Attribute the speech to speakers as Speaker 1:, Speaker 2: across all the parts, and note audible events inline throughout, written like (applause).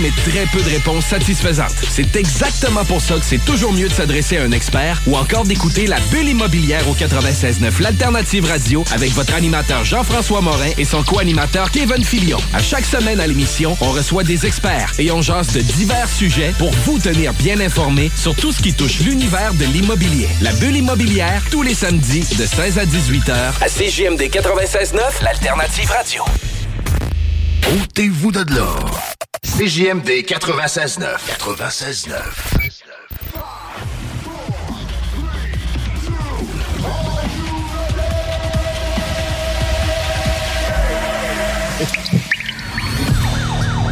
Speaker 1: Mais très peu de réponses satisfaisantes. C'est exactement pour ça que c'est toujours mieux de s'adresser à un expert ou encore d'écouter la bulle immobilière au 96.9 l'alternative radio avec votre animateur Jean-François Morin et son co-animateur Kevin Filion. À chaque semaine à l'émission, on reçoit des experts et on jase de divers sujets pour vous tenir bien informé sur tout ce qui touche l'univers de l'immobilier. La bulle immobilière, tous les samedis de 16 à 18 heures à CJMD 96.9 l'alternative radio.
Speaker 2: Ôtez-vous de l'or. CJMD 96.9. 96.9.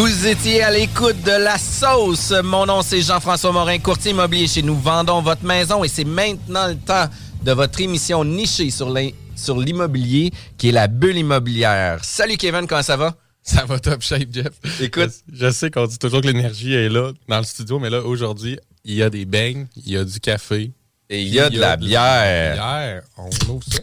Speaker 3: Vous étiez à l'écoute de la sauce. Mon nom, c'est Jean-François Morin, courtier immobilier chez nous. Vendons votre maison et c'est maintenant le temps de votre émission nichée sur l'im- sur l'immobilier qui est la bulle immobilière. Salut Kevin, comment ça va?
Speaker 4: Ça va top shape, Jeff.
Speaker 3: Écoute.
Speaker 4: Je, je sais qu'on dit toujours que l'énergie est là dans le studio, mais là, aujourd'hui, il y a des beignes, il y a du café.
Speaker 3: Et il y a de la bière.
Speaker 4: bière. On ouvre ça.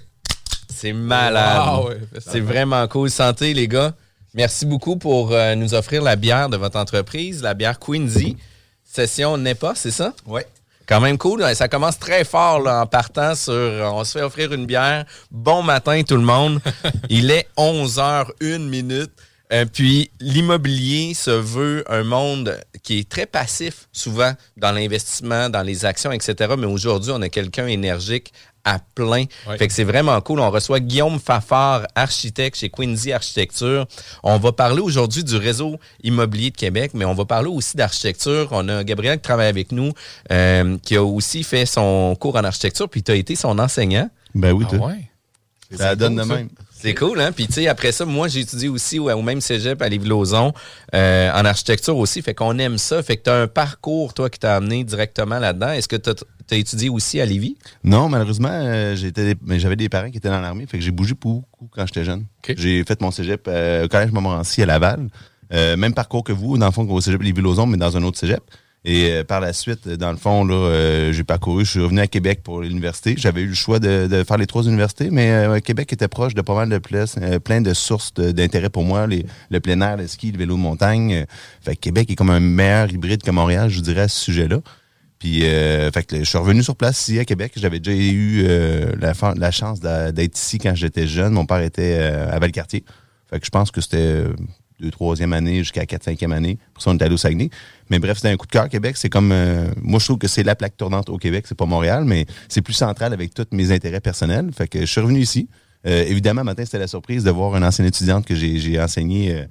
Speaker 3: C'est malade.
Speaker 4: Wow, ouais, fais ça.
Speaker 3: c'est vraiment cool. Santé, les gars. Merci beaucoup pour euh, nous offrir la bière de votre entreprise, la bière Quincy. Session n'est pas, c'est ça?
Speaker 5: Oui.
Speaker 3: Quand même cool. hein. Ça commence très fort là, en partant sur. On se fait offrir une bière. Bon matin, tout le monde. (laughs) Il est 11h01 minute. Euh, puis l'immobilier se veut un monde qui est très passif, souvent dans l'investissement, dans les actions, etc. Mais aujourd'hui, on a quelqu'un énergique à plein.
Speaker 4: Ouais.
Speaker 3: Fait que c'est vraiment cool. On reçoit Guillaume Fafard, architecte chez Quincy Architecture. On va parler aujourd'hui du réseau immobilier de Québec, mais on va parler aussi d'architecture. On a Gabriel qui travaille avec nous, euh, qui a aussi fait son cours en architecture, puis tu as été son enseignant.
Speaker 6: Ben oui,
Speaker 4: Ah ouais?
Speaker 6: Ça donne de
Speaker 4: ça.
Speaker 3: C'est cool, hein? Puis, tu sais, après ça, moi, j'ai étudié aussi au, au même cégep à Lévis-Lauzon, euh, en architecture aussi. Fait qu'on aime ça. Fait que tu as un parcours, toi, qui t'a amené directement là-dedans. Est-ce que tu as, étudié aussi à Lévis?
Speaker 6: Non, malheureusement, euh, j'étais, mais j'avais des parents qui étaient dans l'armée, fait que j'ai bougé beaucoup quand j'étais jeune. J'ai fait mon cégep euh, au collège Montmorency à Laval. Euh, même parcours que vous, dans le fond, au cégep Lévis-Lauzon, mais dans un autre cégep. Et euh, par la suite, dans le fond, là, euh, j'ai parcouru, je suis revenu à Québec pour l'université. J'avais eu le choix de, de faire les trois universités, mais euh, Québec était proche de pas mal de places, euh, plein de sources d'intérêt pour moi, les, le plein air, le ski, le vélo de montagne. Euh, Fait que Québec est comme un meilleur hybride que Montréal, je dirais, à ce sujet-là. Puis, euh, fait que je suis revenu sur place ici à Québec. J'avais déjà eu euh, la, la chance d'être ici quand j'étais jeune. Mon père était euh, à Valcartier. Fait que je pense que c'était euh, deux, troisième année jusqu'à quatre, cinquième année. Pour ça, on est allé Saguenay. Mais bref, c'était un coup de cœur. Québec, c'est comme... euh, moi, je trouve que c'est la plaque tournante au Québec. C'est pas Montréal, mais c'est plus central avec tous mes intérêts personnels. Fait que je suis revenu ici. Euh, évidemment, matin, c'était la surprise de voir une ancienne étudiante que j'ai enseignée. euh,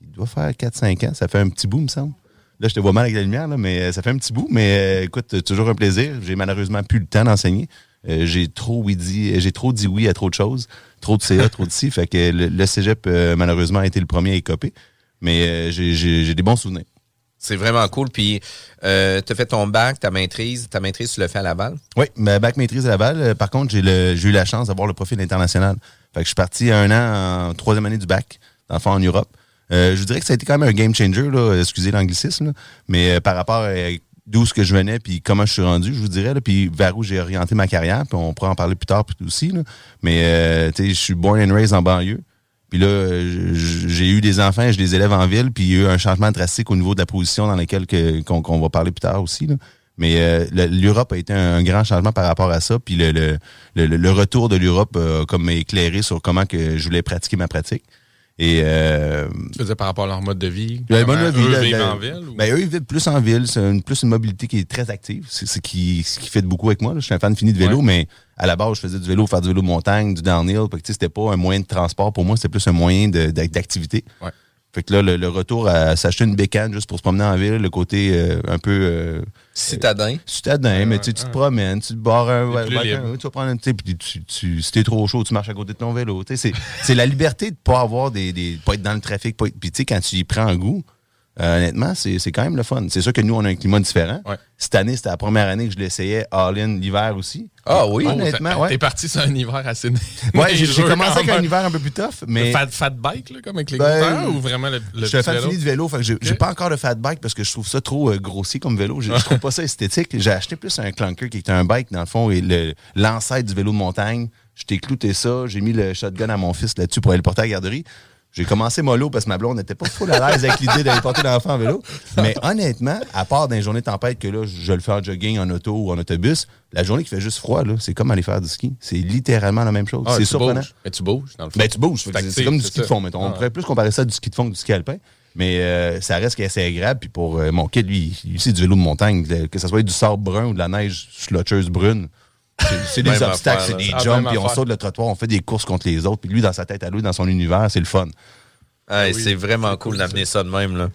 Speaker 6: il doit faire 4-5 ans. Ça fait un petit bout, me semble. Là, je te vois mal avec la lumière, mais euh, ça fait un petit bout. Mais euh, écoute, toujours un plaisir. J'ai malheureusement plus le temps d'enseigner. J'ai trop oui dit, j'ai trop dit oui à trop de choses, trop de CA, trop de ci. Fait que le, le cégep, euh, malheureusement, a été le premier à écoper. Mais euh, j'ai- des bons souvenirs.
Speaker 3: C'est vraiment cool. Puis, euh, tu as fait ton bac, ta maîtrise. Ta maîtrise, tu l'as fait à Laval?
Speaker 6: Oui, ma bac maîtrise à Laval. Par contre, j'ai eu la chance d'avoir le profil international. Fait que je suis parti un an en troisième année du bac, dans le fond, en Europe. Euh, je vous dirais que ça a été quand même un game changer, là, excusez l'anglicisme, mais euh, par rapport à d'où ce que je venais, puis comment je suis rendu, je vous dirais, là, puis vers où j'ai orienté ma carrière, puis on pourra en parler plus tard aussi. Là. Mais euh, tu sais, je suis born and raised en banlieue. Puis là, euh, j'ai eu des enfants, je les élève en ville, puis il y a eu un changement drastique au niveau de la position dans laquelle que- qu'on va parler plus tard aussi. Là. Mais euh, le- l'Europe a été un, grand changement par rapport à ça. Puis le, le, le, retour de l'Europe a comme éclairé sur comment que je voulais pratiquer ma pratique. Et euh,
Speaker 4: Tu faisais par rapport à leur mode de vie?
Speaker 6: mode de vie,
Speaker 4: eux
Speaker 6: la-
Speaker 4: vivent en ville? ou-
Speaker 6: Ben, eux, ils vivent plus en ville. C'est une, plus une mobilité qui est très active. C'est ce qui, ce qui fait beaucoup avec moi. là. Je suis un fan fini de vélo,
Speaker 4: Ouais.
Speaker 6: mais à la base, je faisais du vélo, faire du vélo de montagne, du downhill. C'était pas un moyen de transport pour moi, c'était plus un moyen de- d'activité.
Speaker 4: Ouais.
Speaker 6: Fait que là, le, le retour à s'acheter une bécane juste pour se promener en ville, le côté euh, un peu euh,
Speaker 3: Citadin.
Speaker 6: citadin, mais tu, sais, tu te promènes, tu te barres un, ouais, tu vas prendre un, tu sais, puis tu, tu, si t'es trop chaud, tu marches à côté de ton vélo. Tu sais, C'est c'est la liberté de pas avoir des, des pas être dans le trafic, pas être- puis tu sais, quand tu y prends un goût, euh, honnêtement, c'est c'est quand même le fun. C'est sûr que nous, on a un climat différent.
Speaker 4: Ouais.
Speaker 6: Cette année, c'était la première année que je l'essayais all-in l'hiver aussi.
Speaker 3: Ah oui?
Speaker 4: Oh,
Speaker 6: honnêtement, ouais.
Speaker 4: T'es parti sur un hiver assez (laughs)
Speaker 6: Ouais, j'ai (laughs) commencé avec un hiver un peu plus tough, mais
Speaker 4: Fat, fat bike, là, comme avec les
Speaker 6: Ben,
Speaker 4: ou vraiment le, le
Speaker 6: je suis fan
Speaker 4: vélo?
Speaker 6: fini de vélo, fait que j'ai j'ai pas encore de fat bike parce que je trouve ça trop euh, grossier comme vélo. Je je trouve pas ça esthétique. J'ai acheté plus un clunker qui est un bike dans le fond et le- l'ancêtre du vélo de montagne. Je t'ai clouté ça, j'ai mis le shotgun à mon fils là-dessus pour aller le porter à la garderie. J'ai commencé mollo parce que ma blonde n'était pas full à l'aise avec l'idée d'aller porter l'enfant en vélo. Mais honnêtement, à part dans les journées de tempête que là, je le fais en jogging, en auto ou en autobus, la journée qui fait juste froid, là, c'est comme aller faire du ski. C'est littéralement la même chose.
Speaker 4: Ah,
Speaker 6: c'est surprenant.
Speaker 4: bouges. Mais tu bouges, dans le fond.
Speaker 6: Ben, tu bouges. C'est comme du ski de fond, mettons. On
Speaker 4: Ah.
Speaker 6: pourrait plus comparer ça à du ski de fond que du ski alpin. Mais euh, ça reste assez agréable. Puis pour euh, mon kid, lui, il- c'est du vélo de montagne. Que ce soit du sable brun ou de la neige slotcheuse brune. C'est- des obstacles, c'est des
Speaker 4: Ah,
Speaker 6: jumps, puis on saute le trottoir, on fait des courses contre les autres. Puis lui, dans sa tête à lui, dans son univers, c'est le fun.
Speaker 3: Ouais, c'est vraiment cool d'amener ça de même. Là.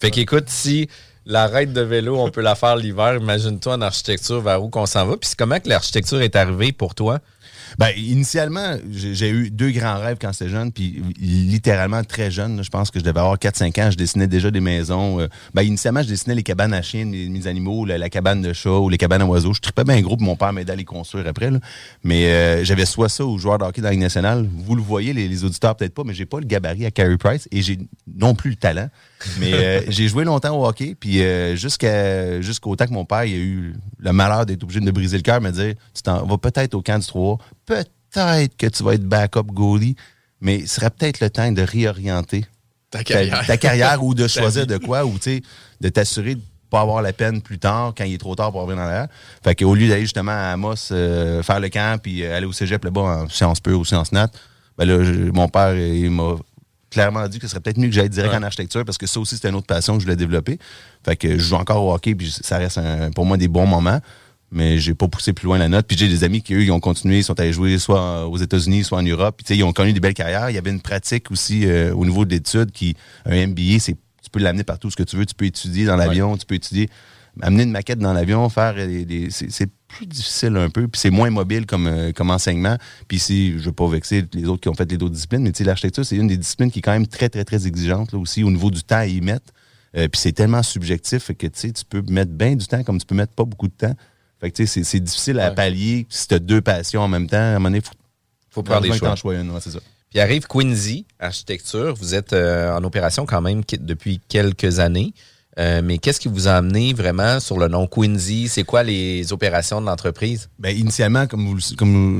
Speaker 3: Fait qu'écoute, si la raide de vélo, on peut la faire l'hiver, imagine-toi en architecture vers où qu'on s'en va. Puis comment que l'architecture est arrivée pour toi?
Speaker 6: Ben, initialement, j'ai eu deux grands rêves quand j'étais jeune, puis littéralement très jeune. je pense que je devais avoir 4-5 ans. Je dessinais déjà des maisons. euh, ben, initialement, je dessinais les cabanes à chiens de mes, animaux, la, cabane de chat ou les cabanes à oiseaux. Je tripais bien gros, puis mon père m'aidait à les construire après. Mais euh, j'avais soit ça ou joueur de hockey dans la Ligue nationale. Vous le voyez, les, les auditeurs peut-être pas, mais j'ai pas le gabarit à Carey Price et j'ai non plus le talent. Mais euh, j'ai joué longtemps au hockey, puis euh, jusqu'à jusqu'au temps que mon père il a eu le malheur d'être obligé de me briser le cœur, me dire Tu t'en vas peut-être au camp du 3, peut-être que tu vas être backup goalie, mais il serait peut-être le temps de réorienter
Speaker 4: Ta carrière.
Speaker 6: ta carrière ou de (laughs) choisir de quoi, ou tu sais, de t'assurer de pas avoir la peine plus tard, quand il est trop tard pour revenir dans l'air. Fait qu'au lieu d'aller justement à Amos euh, faire le camp, puis aller au cégep là-bas en sciences pures ou sciences nat, ben là, je- mon père, il m'a clairement dit que ce serait peut-être mieux que j'aille direct
Speaker 4: Ouais.
Speaker 6: en architecture parce que ça aussi, c'était une autre passion que je voulais développer. Fait que je joue encore au hockey, puis ça reste un- pour moi des bons moments. Mais j'ai pas poussé plus loin la note. Puis j'ai des amis qui, eux, ils ont continué, ils sont allés jouer soit aux États-Unis, soit en Europe. Puis tu sais, ils ont connu des belles carrières. Il y avait une pratique aussi euh, au niveau de l'étude qui, un MBA, c'est tu peux l'amener partout ce que tu veux. Tu peux étudier dans l'avion, tu peux étudier, amener une maquette dans l'avion, faire des, des- c'est plus difficile un peu, puis c'est moins mobile comme, euh, comme enseignement. Puis si je veux pas vexer les autres qui ont fait les autres disciplines, mais tu sais, l'architecture, c'est une des disciplines qui est quand même très, très, très exigeante là, aussi au niveau du temps à y mettre. Euh, puis c'est tellement subjectif que tu peux mettre bien du temps comme tu peux mettre pas beaucoup de temps. Fait que tu sais, c'est, difficile à
Speaker 4: Ouais.
Speaker 6: pallier si tu as deux passions en même temps. À un moment donné, faut,
Speaker 3: faut prendre des choix.
Speaker 6: choisis une, ouais, c'est ça.
Speaker 3: Puis arrive Quincy, architecture. Vous êtes euh, en opération quand même depuis quelques années. Euh, mais qu'est-ce qui vous a amené vraiment sur le nom Quincy? C'est quoi les opérations de l'entreprise?
Speaker 6: Ben, initialement, comme,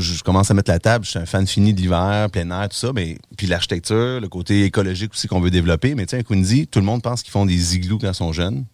Speaker 6: je commence à mettre la table, je suis un fan fini de l'hiver, plein air, tout ça, mais puis l'architecture, le côté écologique aussi qu'on veut développer. Mais sais, un Quincy, tout le monde pense qu'ils font des igloos quand ils sont jeunes.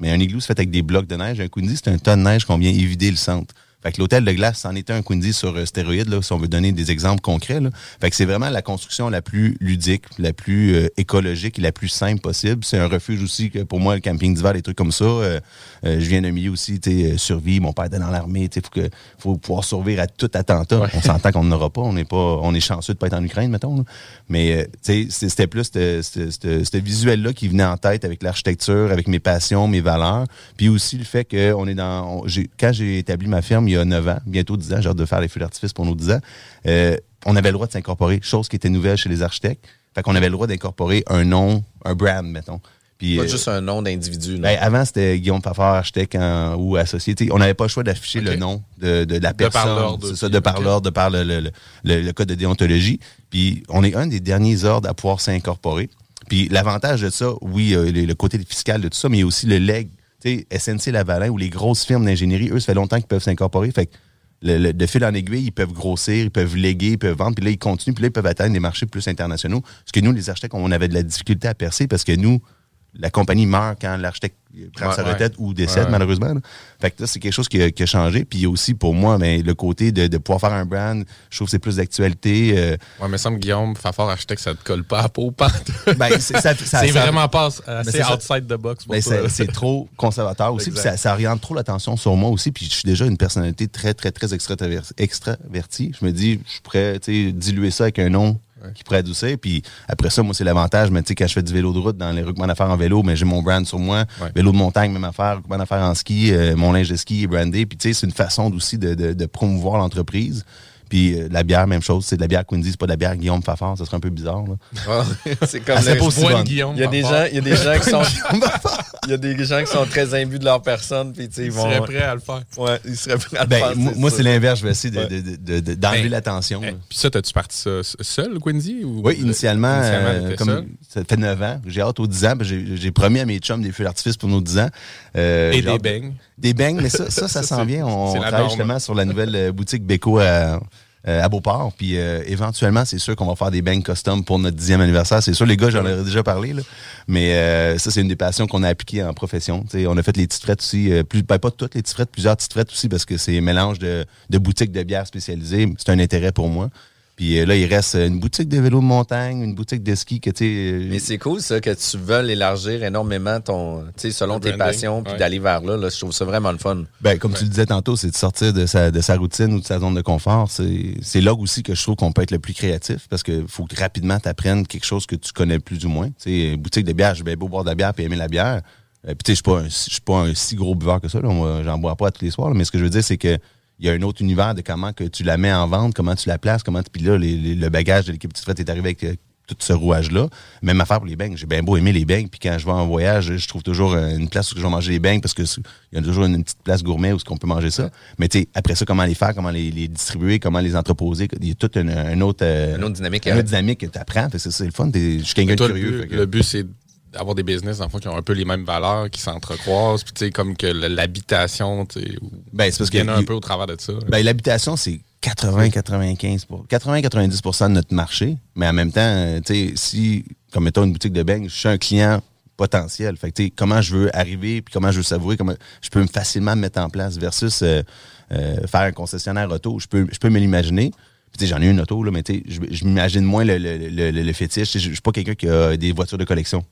Speaker 6: Mais un igloo, c'est fait avec des blocs de neige. Un Quincy, c'est un tas de neige qu'on vient évider le centre. Fait que l'hôtel de glace, c'en était un Quincy sur euh, stéroïde, là, si on veut donner des exemples concrets. Là. Fait que c'est vraiment la construction la plus ludique, la plus euh, écologique et la plus simple possible. C'est un refuge aussi que pour moi, le camping d'hiver, des trucs comme ça. euh, je viens d'un milieu aussi, tu sais, survie. Mon père était dans l'armée. Tu sais, faut que faut pouvoir survivre à tout attentat. On s'entend qu'on n'aura pas. On n'est pas, on est chanceux de pas être en Ukraine, mettons. là. Mais c'était plus ce ce visuel-là qui venait en tête avec l'architecture, avec mes passions, mes valeurs. Puis aussi le fait que on est dans. on- quand j'ai établi ma firme y a 9 ans, bientôt 10 ans, j'ai hâte de faire les feux d'artifice pour nos 10 ans, euh, on avait le droit de s'incorporer, chose qui était nouvelle chez les architectes. Fait qu'on avait le droit d'incorporer un nom, un brand, mettons. Puis,
Speaker 3: Pas
Speaker 6: euh,
Speaker 3: juste un nom d'individu.
Speaker 6: ben, avant, c'était Guillaume Fafard, architecte en- ou associé. T'sais, on n'avait pas le choix d'afficher le nom de, de la
Speaker 4: De par
Speaker 6: personne.
Speaker 4: l'ordre
Speaker 6: C'est ça, de par l'ordre, de par le, le, le, le code de déontologie. Puis on est un des derniers ordres à pouvoir s'incorporer. Puis l'avantage de ça, oui, euh, le, le côté fiscal de tout ça, mais aussi le leg. SNC Lavalin ou les grosses firmes d'ingénierie, eux, ça fait longtemps qu'ils peuvent s'incorporer. Fait que de fil en aiguille, ils peuvent grossir, ils peuvent léguer, ils peuvent vendre, puis là, ils continuent, puis là, ils peuvent atteindre des marchés plus internationaux. Parce que nous, les architectes, on avait de la difficulté à percer parce que nous, la compagnie meurt quand l'architecte prend
Speaker 3: Ouais,
Speaker 6: sa
Speaker 3: ouais.
Speaker 6: retraite ou décède,
Speaker 4: Ouais.
Speaker 6: malheureusement. là. Fait que c'est quelque chose qui a, qui a changé. Puis aussi, pour moi, ben, le côté de, de pouvoir faire un brand, je trouve que c'est plus d'actualité. euh,
Speaker 4: Ouais, mais ça me Guillaume, Fafard architecte, ça te colle pas à peau pente. (laughs)
Speaker 6: ben, c'est
Speaker 4: vraiment pas assez
Speaker 6: ça.
Speaker 4: outside the box pour
Speaker 6: Ben,
Speaker 4: toi.
Speaker 6: c'est trop conservateur aussi, puis ça, ça oriente trop l'attention sur moi aussi, puis je suis déjà une personnalité très, très, très extraver- extravertie. Je me dis, je pourrais diluer ça avec un nom qui pourrait adoucir, puis après ça, moi, c'est l'avantage, mais tu sais, quand je fais du vélo de route dans les regroupements d'affaires en vélo, mais j'ai mon brand sur moi,
Speaker 4: Ouais.
Speaker 6: vélo de montagne, même affaire, regroupement d'affaires en ski, euh, mon linge de ski est brandé, puis tu sais, c'est une façon aussi de, de, de promouvoir l'entreprise. Puis euh, la bière, même chose, c'est de la bière Quincy, c'est pas de la bière Guillaume Fafard, ça serait un peu bizarre. Là.
Speaker 3: Ah, (laughs) c'est comme
Speaker 6: Ah, c'est
Speaker 3: le-
Speaker 4: de
Speaker 6: bonne.
Speaker 4: Guillaume
Speaker 3: Il y a des gens, il y a des gens qui sont, (laughs) il y a des gens qui sont très imbus de leur personne, puis tu sais, ils
Speaker 4: Il
Speaker 3: vont,
Speaker 4: serait prêt à le faire.
Speaker 3: ouais, ils seraient prêts à le
Speaker 6: Ben,
Speaker 3: faire,
Speaker 6: moi,
Speaker 3: c'est
Speaker 6: moi, c'est l'inverse, je vais essayer de-
Speaker 3: Ouais.
Speaker 6: de- de- de- de- d'enlever
Speaker 4: Ben,
Speaker 6: l'attention.
Speaker 4: Eh. Puis ça, t'as-tu parti ça seul, Quincy? Ou
Speaker 6: Oui, initialement,
Speaker 4: Initialement,
Speaker 6: euh,
Speaker 4: t'étais
Speaker 6: comme
Speaker 4: seul?
Speaker 6: ça fait 9 ans. J'ai hâte aux 10 ans. J'ai promis à mes chums des feux d'artifice pour nos 10 ans. Euh,
Speaker 4: Et des beignes.
Speaker 6: Des beignes, mais ça, ça, ça (laughs)
Speaker 4: Ça,
Speaker 6: s'en vient. On travaille justement sur la nouvelle euh, boutique Beko à, euh, à Beauport. Puis euh, éventuellement, c'est sûr qu'on va faire des beignes custom pour notre 10e anniversaire. C'est sûr, les gars, j'en ai déjà parlé. Là. Mais euh, ça, c'est une des passions qu'on a appliquées en profession. On a fait les petites frettes aussi. euh, plus, ben, pas toutes les petites frettes, plusieurs petites frettes aussi parce que c'est un mélange de, de boutiques de bières spécialisées. C'est un intérêt pour moi. Puis euh, là, il reste une boutique de vélo de montagne, une boutique de ski que tu sais. euh,
Speaker 3: Mais c'est cool, ça, que tu veuilles élargir énormément ton, tu sais, selon
Speaker 4: Le
Speaker 3: tes
Speaker 4: branding,
Speaker 3: passions, puis
Speaker 4: ouais.
Speaker 3: d'aller vers là, là. Je trouve ça vraiment le fun.
Speaker 6: Ben, comme tu le disais tantôt, c'est de sortir de sa, de sa routine ou de sa zone de confort. C'est c'est là aussi que je trouve qu'on peut être le plus créatif parce que faut que rapidement tu apprennes quelque chose que tu connais plus ou moins. Tu sais, boutique de bière, j'ai bien beau boire de la bière puis aimer la bière. Euh, puis tu sais, je suis pas un- je suis pas un si gros buveur que ça. J'en bois pas tous les soirs. là. mais ce que je veux dire, c'est que il y a un autre univers de comment que tu la mets en vente, comment tu la places, comment tu. Puis là, les- les- le bagage de l'équipe Petite Frette est arrivé avec euh, tout ce rouage-là. Même affaire pour les beignes. J'ai bien beau aimer les beignes. Puis quand je vais en voyage, je trouve toujours euh, une place où je vais manger les beignes parce que c'est- il y a toujours une, une petite place gourmet où on peut manger ça. Mais tu sais, après ça, comment les faire, comment les, les distribuer, comment les entreposer. Il y a toute une, autre, euh,
Speaker 3: Une autre dynamique,
Speaker 6: Une autre dynamique que tu apprends. C'est le fun. Je suis quelqu'un de
Speaker 4: Toi, le
Speaker 6: curieux.
Speaker 4: but, le but, c'est d'avoir des business, dans le fond, qui ont un peu les mêmes valeurs, qui s'entrecroisent, puis tu sais, comme que l'habitation, tu sais, ou-
Speaker 6: Ben, c'est parce
Speaker 4: y en a un peu au travers de ça.
Speaker 6: Ben, l'habitation, c'est 80-95 pour 80-90% de notre marché. Mais en même temps, euh, tu sais, si, comme mettons une boutique de beignes, je suis un client potentiel. Fait que, comment je veux arriver, puis comment je veux savourer, comment je peux me facilement me mettre en place versus euh, euh, faire un concessionnaire auto. Je peux, je peux me l'imaginer. J'en ai une auto, là, mais je, m'imagine moins le, le, le, le- fétiche. Je, suis pas quelqu'un qui a des voitures de collection.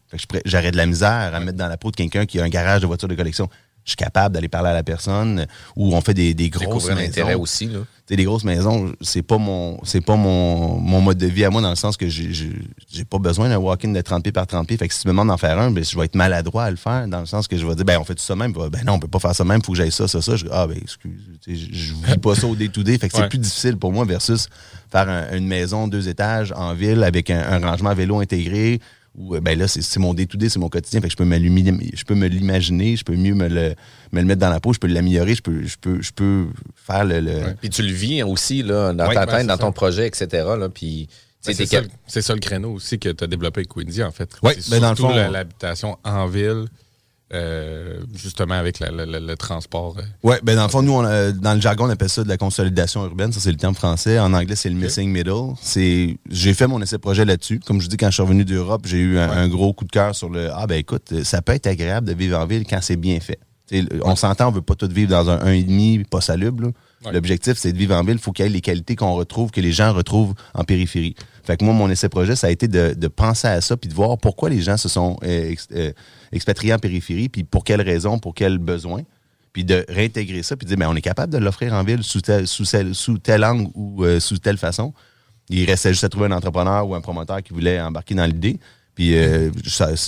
Speaker 6: J'aurais de la misère à me mettre dans la peau de quelqu'un qui a un garage de voitures de collection. Je suis capable d'aller parler à la personne ou on fait des, des grosses maisons.
Speaker 3: aussi, là.
Speaker 6: Les grosses maisons, c'est pas mon c'est pas mon, mon mode de vie à moi dans le sens que j'ai pas besoin d'un walk-in de 30 pieds par 30 pieds. Fait que si tu me demandes d'en faire un, ben, je vais être maladroit à le faire dans le sens que je vais dire ben on fait tout ça même. Ben non, on peut pas faire ça même, faut que j'aille ça, ça, ça. Je, ah ben excuse, je, vis pas ça au day-to-day. Fait que c'est plus difficile pour moi versus faire un- une maison deux étages en ville avec un, un rangement à vélo intégré. Ou ben là, c'est mon day-to-day, c'est mon quotidien. Fait que je peux me je peux me l'imaginer, je peux mieux me le, me le mettre dans la peau, je peux l'améliorer, je peux, je peux, je peux faire le. le-
Speaker 3: Puis tu le vis aussi, là, dans
Speaker 6: Ouais,
Speaker 3: ta
Speaker 4: ben,
Speaker 3: tête, dans
Speaker 4: ça.
Speaker 3: ton projet, etc., là. Puis,
Speaker 4: Ben, c'est ça,
Speaker 3: cap-
Speaker 4: c'est ça le créneau aussi que tu as développé avec Quincy, en fait.
Speaker 6: Ouais,
Speaker 4: c'est
Speaker 6: ben, dans le
Speaker 4: l'habitation en ville, euh, justement avec la- la- la- le transport. euh.
Speaker 6: Ouais, ben dans le fond, nous, on a- dans le jargon, on appelle ça de la consolidation urbaine. Ça, c'est le terme français. En anglais, c'est le missing middle. C'est, j'ai fait mon essai projet là-dessus. Comme je dis, quand je suis revenu d'Europe, j'ai eu un, un gros coup de cœur sur le, ah ben écoute, ça peut être agréable de vivre en ville quand c'est bien fait. T'sais, on s'entend, on veut pas tout vivre dans un 1,5 pas salubre. là. L'objectif, c'est de vivre en ville. Il faut qu'il y ait les qualités qu'on retrouve, que les gens retrouvent en périphérie. Fait que moi, mon essai projet, ça a été de, de penser à ça puis de voir pourquoi les gens se sont euh, euh, expatriés en périphérie, puis pour quelles raisons, pour quels besoins puis de réintégrer ça, puis de dire, ben, on est capable de l'offrir en ville sous tel, sous tel, sous tel angle ou euh, sous telle façon. Il restait juste à trouver un entrepreneur ou un promoteur qui voulait embarquer dans l'idée. Puis euh,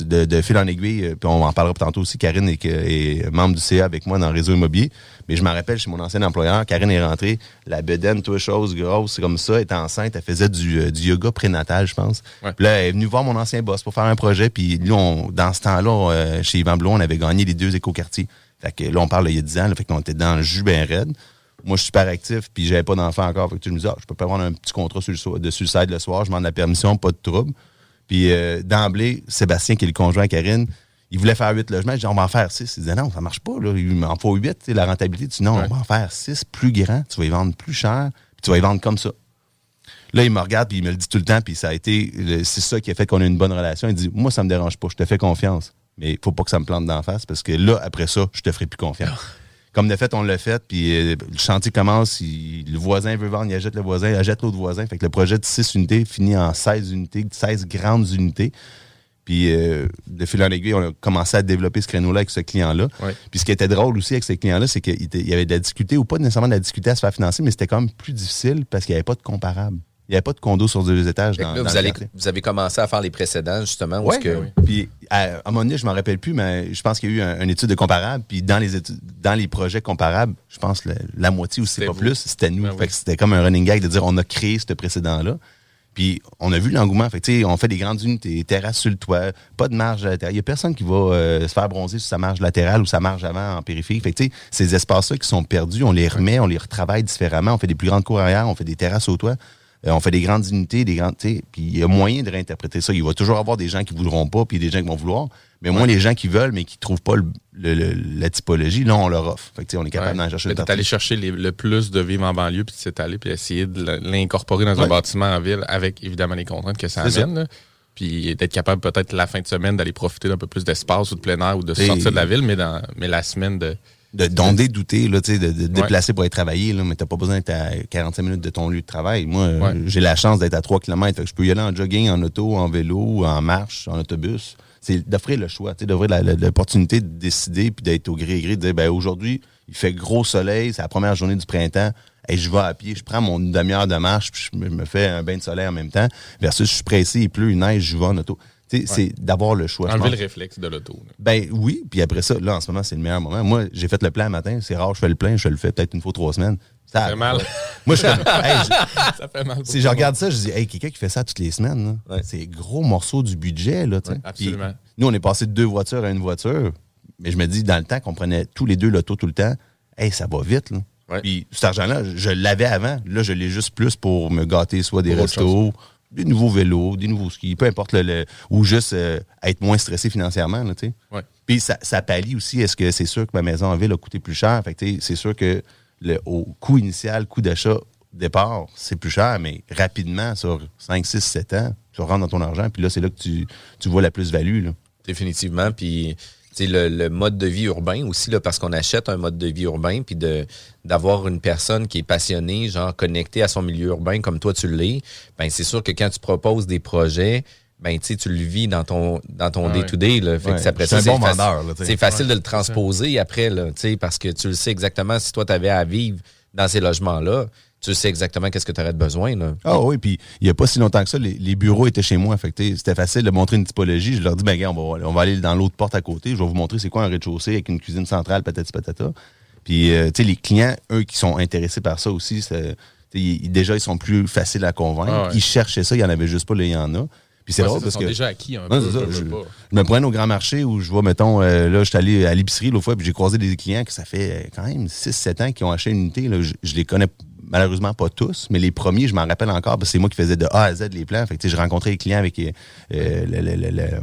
Speaker 6: de, de fil en aiguille, euh, puis on en parlera tantôt aussi, Karine est, est membre du CA avec moi dans le réseau immobilier. Mais je me rappelle chez mon ancien employeur, Karine est rentrée, la bedaine, toute chose grosse, comme ça, elle était enceinte, elle faisait du, euh, du yoga prénatal, je pense.
Speaker 4: Ouais.
Speaker 6: Puis là, elle est venue voir mon ancien boss pour faire un projet. Puis lui, on, dans ce temps-là, euh, chez Yvan Blond, on avait gagné les deux écoquartiers. Fait que là, on parle il y a 10 ans, là, fait qu'on était dans le jus bien raide. Moi, je suis super actif, puis j'avais pas d'enfant encore. Fait que je me disais, ah, je peux pas prendre un petit contrat sur le, so- de suicide le soir, je demande la permission, pas de trouble. Puis euh, d'emblée, Sébastien, qui est le conjoint à Karine, il voulait faire huit logements. Je dis, on va en faire six. Il disait, non, ça marche pas. Là. Il m'en faut huit. La rentabilité, tu dis, non,
Speaker 4: Ouais.
Speaker 6: on va en faire six plus grands. Tu vas y vendre plus cher, puis tu vas y vendre comme ça. Là, il me regarde, puis il me le dit tout le temps, puis ça a été, c'est ça qui a fait qu'on a une bonne relation. Il dit, moi, ça me dérange pas, je te fais confiance. Mais il faut pas que ça me plante d'en face, parce que là, après ça, je te ferai plus confiance. Comme de fait, on l'a fait, puis euh, le chantier commence, il- le voisin veut vendre, il achète le voisin, il achète l'autre voisin. Fait que le projet de 6 unités finit en 16 unités, 16 grandes unités. Puis euh, de fil en aiguille, on a commencé à développer ce créneau-là avec ce client-là.
Speaker 4: Ouais.
Speaker 6: Puis ce qui était drôle aussi avec ce client-là, c'est qu'il y avait de la difficulté, ou pas nécessairement de la difficulté à se faire financer, mais c'était quand même plus difficile parce qu'il n'y avait pas de comparable. Il n'y avait pas de condo sur deux étages dans,
Speaker 3: là,
Speaker 6: dans
Speaker 3: vous,
Speaker 6: le
Speaker 3: allez, vous avez commencé à faire les précédents, justement.
Speaker 6: Ouais,
Speaker 3: que,
Speaker 4: oui.
Speaker 6: Puis à, à un moment donné, je m'en rappelle plus, mais je pense qu'il y a eu un- une étude de comparable. Puis dans les études, dans les projets comparables, je pense que la, moitié ou c'est pas
Speaker 4: vous.
Speaker 6: plus, c'était nous.
Speaker 4: Ben
Speaker 6: fait
Speaker 4: oui.
Speaker 6: que c'était comme un running gag de dire on a créé ce précédent-là. Puis on a vu l'engouement. Fait que, tu sais, on fait des grandes unités, terrasse sur le toit, pas de marge latérale. Il y a personne qui va euh, se faire bronzer sur sa marge latérale ou sa marge avant en périphérie. Fait que, tu sais, ces espaces-là qui sont perdus, on les remet, on les retravaille différemment. On fait des plus grandes cours arrière, on fait des terrasses au toit. Euh, on fait des grandes unités, des grandes, puis il y a moyen de réinterpréter ça. Il va toujours avoir des gens qui voudront pas, puis des gens qui vont vouloir. Mais au moins, les gens qui veulent, mais qui trouvent pas le- le- le- la typologie, là, on leur offre. Fait que, on est capable d'en chercher partie.
Speaker 4: allé chercher les- le plus de vivre en banlieue, puis tu allé puis essayer de l'incorporer dans
Speaker 6: Ouais.
Speaker 4: un bâtiment en ville avec évidemment les contraintes que ça amène. Puis d'être capable peut-être la fin de semaine d'aller profiter d'un peu plus d'espace ou de plein air ou de
Speaker 6: Et-
Speaker 4: sortir de la ville, mais, dans, mais la semaine de.
Speaker 6: De donder, douter, là, tu sais, de, de déplacer pour aller travailler, là, mais t'as pas besoin d'être à 45 minutes de ton lieu de travail. Moi, euh,
Speaker 4: Ouais.
Speaker 6: j'ai la chance d'être à 3 km. Fait que je peux y aller en jogging, en auto, en vélo, en marche, en autobus. C'est d'offrir le choix, tu sais, d'offrir l'opportunité de décider puis d'être au gré gré, de dire, ben, aujourd'hui, il fait gros soleil, c'est la première journée du printemps. Et je vais à pied, je prends mon demi-heure de marche, puis je me, me fais un bain de soleil en même temps. Versus, je suis pressé, il pleut, il neige, je vais en auto. C'est d'avoir le choix.
Speaker 4: Enlever le réflexe de l'auto.
Speaker 6: Ben oui, puis après ça, là, en ce moment, c'est le meilleur moment. Moi, j'ai fait le plein un matin. C'est rare, je fais le plein, je le fais peut-être une fois trois semaines. Ça
Speaker 4: fait mal.
Speaker 6: Moi, je hey, je-
Speaker 4: Ça fait mal. (laughs) (laughs)
Speaker 6: si je
Speaker 4: le
Speaker 6: regarde ça, je dis, hey, quelqu'un qui fait ça toutes les semaines,
Speaker 3: Ouais.
Speaker 6: c'est gros morceau du budget, là.
Speaker 4: Ouais, absolument.
Speaker 6: Puis nous, on est passé de deux voitures à une voiture. Mais je me dis, dans le temps qu'on prenait tous les deux l'auto tout le temps, hey, ça va vite, là.
Speaker 3: Ouais.
Speaker 6: Puis cet argent-là, je l'avais avant. Là, je l'ai juste plus pour me gâter soit des restos, des nouveaux vélos, des nouveaux skis, peu importe le, le- ou juste euh, être moins stressé financièrement, là, tu sais.
Speaker 4: Ouais.
Speaker 6: Puis ça, ça pallie aussi, est-ce que c'est sûr que ma maison en ville a coûté plus cher? Fait que, tu sais, c'est sûr que le, au coût initial, coût d'achat, départ, c'est plus cher, mais rapidement, sur 5, 6, 7 ans, tu rentres dans ton argent, puis là, c'est là que tu, tu vois la plus-value. là.
Speaker 3: Définitivement. Puis, le, le mode de vie urbain aussi, là, parce qu'on achète un mode de vie urbain, puis d'avoir une personne qui est passionnée, genre connectée à son milieu urbain comme toi tu l'es, ben c'est sûr que quand tu proposes des projets, ben tu le vis dans ton dans ton là. Fait que
Speaker 6: Ouais,
Speaker 3: c'est après ça,
Speaker 6: bon
Speaker 3: faci-
Speaker 6: là,
Speaker 3: facile de le transposer après, là, parce que tu le sais exactement si toi tu avais à vivre dans ces logements-là, tu sais exactement qu'est-ce que tu aurais de besoin. Là.
Speaker 6: Ah oui, puis il n'y a pas si longtemps que ça, les, les bureaux étaient chez moi. C'était facile de montrer une typologie. Je leur dis, ben gars, on va, on va aller dans l'autre porte à côté. Je vais vous montrer c'est quoi un rez-de-chaussée avec une cuisine centrale, patati patata. Puis, euh, tu sais, les clients, eux, qui sont intéressés par ça aussi, ils- déjà, ils sont plus faciles à convaincre.
Speaker 4: Ah ouais.
Speaker 6: Ils cherchaient ça, il n'y en avait juste pas, là, il y en a. Puis c'est
Speaker 4: Ouais,
Speaker 6: drôle
Speaker 4: ça,
Speaker 6: parce
Speaker 4: sont
Speaker 6: que...
Speaker 4: déjà acquis un peu.
Speaker 6: ça. Je, me promène au grand marché où je vois, mettons, euh, là, je suis allé à l'épicerie l'autre fois, puis j'ai croisé des clients que ça fait euh, quand même 6-7 ans qui ont acheté une unité. Là. Je, je les connais malheureusement pas tous, mais les premiers, je m'en rappelle encore, parce que c'est moi qui faisais de A à Z les plans. Fait que, je rencontrais les clients avec euh, le- le- le- le-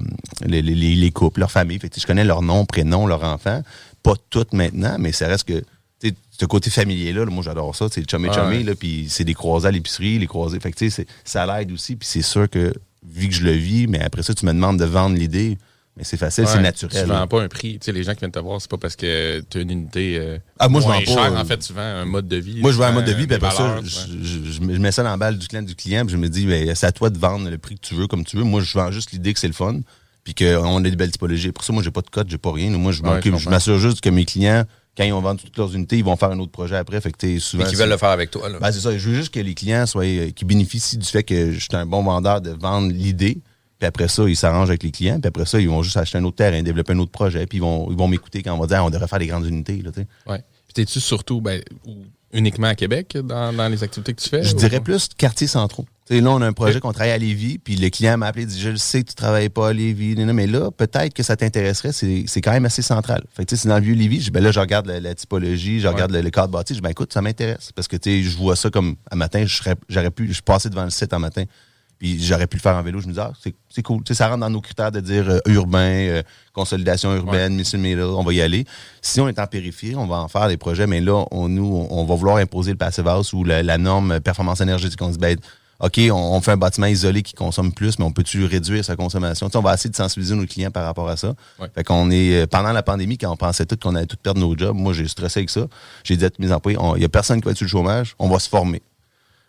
Speaker 6: les, les- les couples, leur famille. Fait que, je connais leur nom, prénom, leur enfant. Pas toutes maintenant, mais ça reste que tu sais, ce côté familier-là, là, moi j'adore ça, c'est chumé,
Speaker 4: ouais.
Speaker 6: là, puis c'est des croisés à l'épicerie, les croisés. Fait que, tu sais, ça l'aide aussi, puis c'est sûr que, vu que je le vis, mais après ça, tu me demandes de vendre l'idée, mais c'est facile, c'est naturel.
Speaker 4: Tu vends pas un prix. Tu sais, les gens qui viennent te voir, c'est pas parce que tu as une unité euh,
Speaker 6: Ah, moi, je vends pas,
Speaker 4: chère.
Speaker 6: euh,
Speaker 4: En fait, tu vends un mode de vie.
Speaker 6: Moi, je veux un
Speaker 4: vends
Speaker 6: mode de vie, puis après ça, je,
Speaker 4: vends-
Speaker 6: mets ça dans la balle du client, du client, puis je me dis, ben, c'est à toi de vendre le prix que tu veux, comme tu veux. Moi, je vends juste l'idée que c'est le fun, puis qu'on a des belles typologies. Pour ça, moi, j'ai pas de code, j'ai pas rien. Moi, je
Speaker 4: Ouais,
Speaker 6: m'assure juste que mes clients, quand ils vont vendre toutes leurs unités, ils vont faire un autre projet après. Fait que, souvent.
Speaker 3: Et qui
Speaker 6: c'est-
Speaker 3: veulent le faire avec toi. Là.
Speaker 6: Ben, c'est ça. Je veux juste que les clients soient, euh, qui bénéficient du fait que je suis un bon vendeur de vendre l'idée, Puis après ça, ils s'arrangent avec les clients. Puis après ça, ils vont juste acheter un autre terrain, développer un autre projet. Puis ils vont, ils vont m'écouter quand on va dire, Ah, on devrait faire des grandes unités. Là, tu sais.
Speaker 4: Ouais. Puis t'es-tu surtout ben, uniquement à Québec dans, dans les activités que tu fais?
Speaker 6: Je
Speaker 4: ou-
Speaker 6: dirais plus quartiers centraux. Là, on a un projet qu'on travaille à Lévis, puis le client m'a appelé et dit Je le sais que tu travailles pas à Lévis, mais là, peut-être que ça t'intéresserait, c'est c'est quand même assez central. Fait que c'est dans le vieux Lévis, je ben là, je regarde la, la typologie, je regarde le, le cadre bâti, je dis ben écoute, ça m'intéresse. Parce que je vois ça comme un matin, je serais- j'aurais pu, je passais devant le site un matin, puis j'aurais pu le faire en vélo. Je me dis, ah, c'est cool. Ça rentre dans nos critères de dire euh, urbain, euh, consolidation urbaine, mission middle, on va y aller. Si on est en périphérie, on va en faire des projets, mais là, on, nous, on, va vouloir imposer le passive house ou la, la norme performance énergétique. On se dit, ben, OK, on, on fait un bâtiment isolé qui consomme plus, mais on peut-tu réduire sa consommation? On va essayer de sensibiliser nos clients par rapport à ça.
Speaker 4: Ouais.
Speaker 6: Fait qu'on est, euh, pendant la pandémie, quand on pensait tout qu'on allait tout perdre nos jobs, moi, j'ai stressé avec ça. J'ai dit à tous mes employés, il y a personne qui va être sur le chômage, on va se former.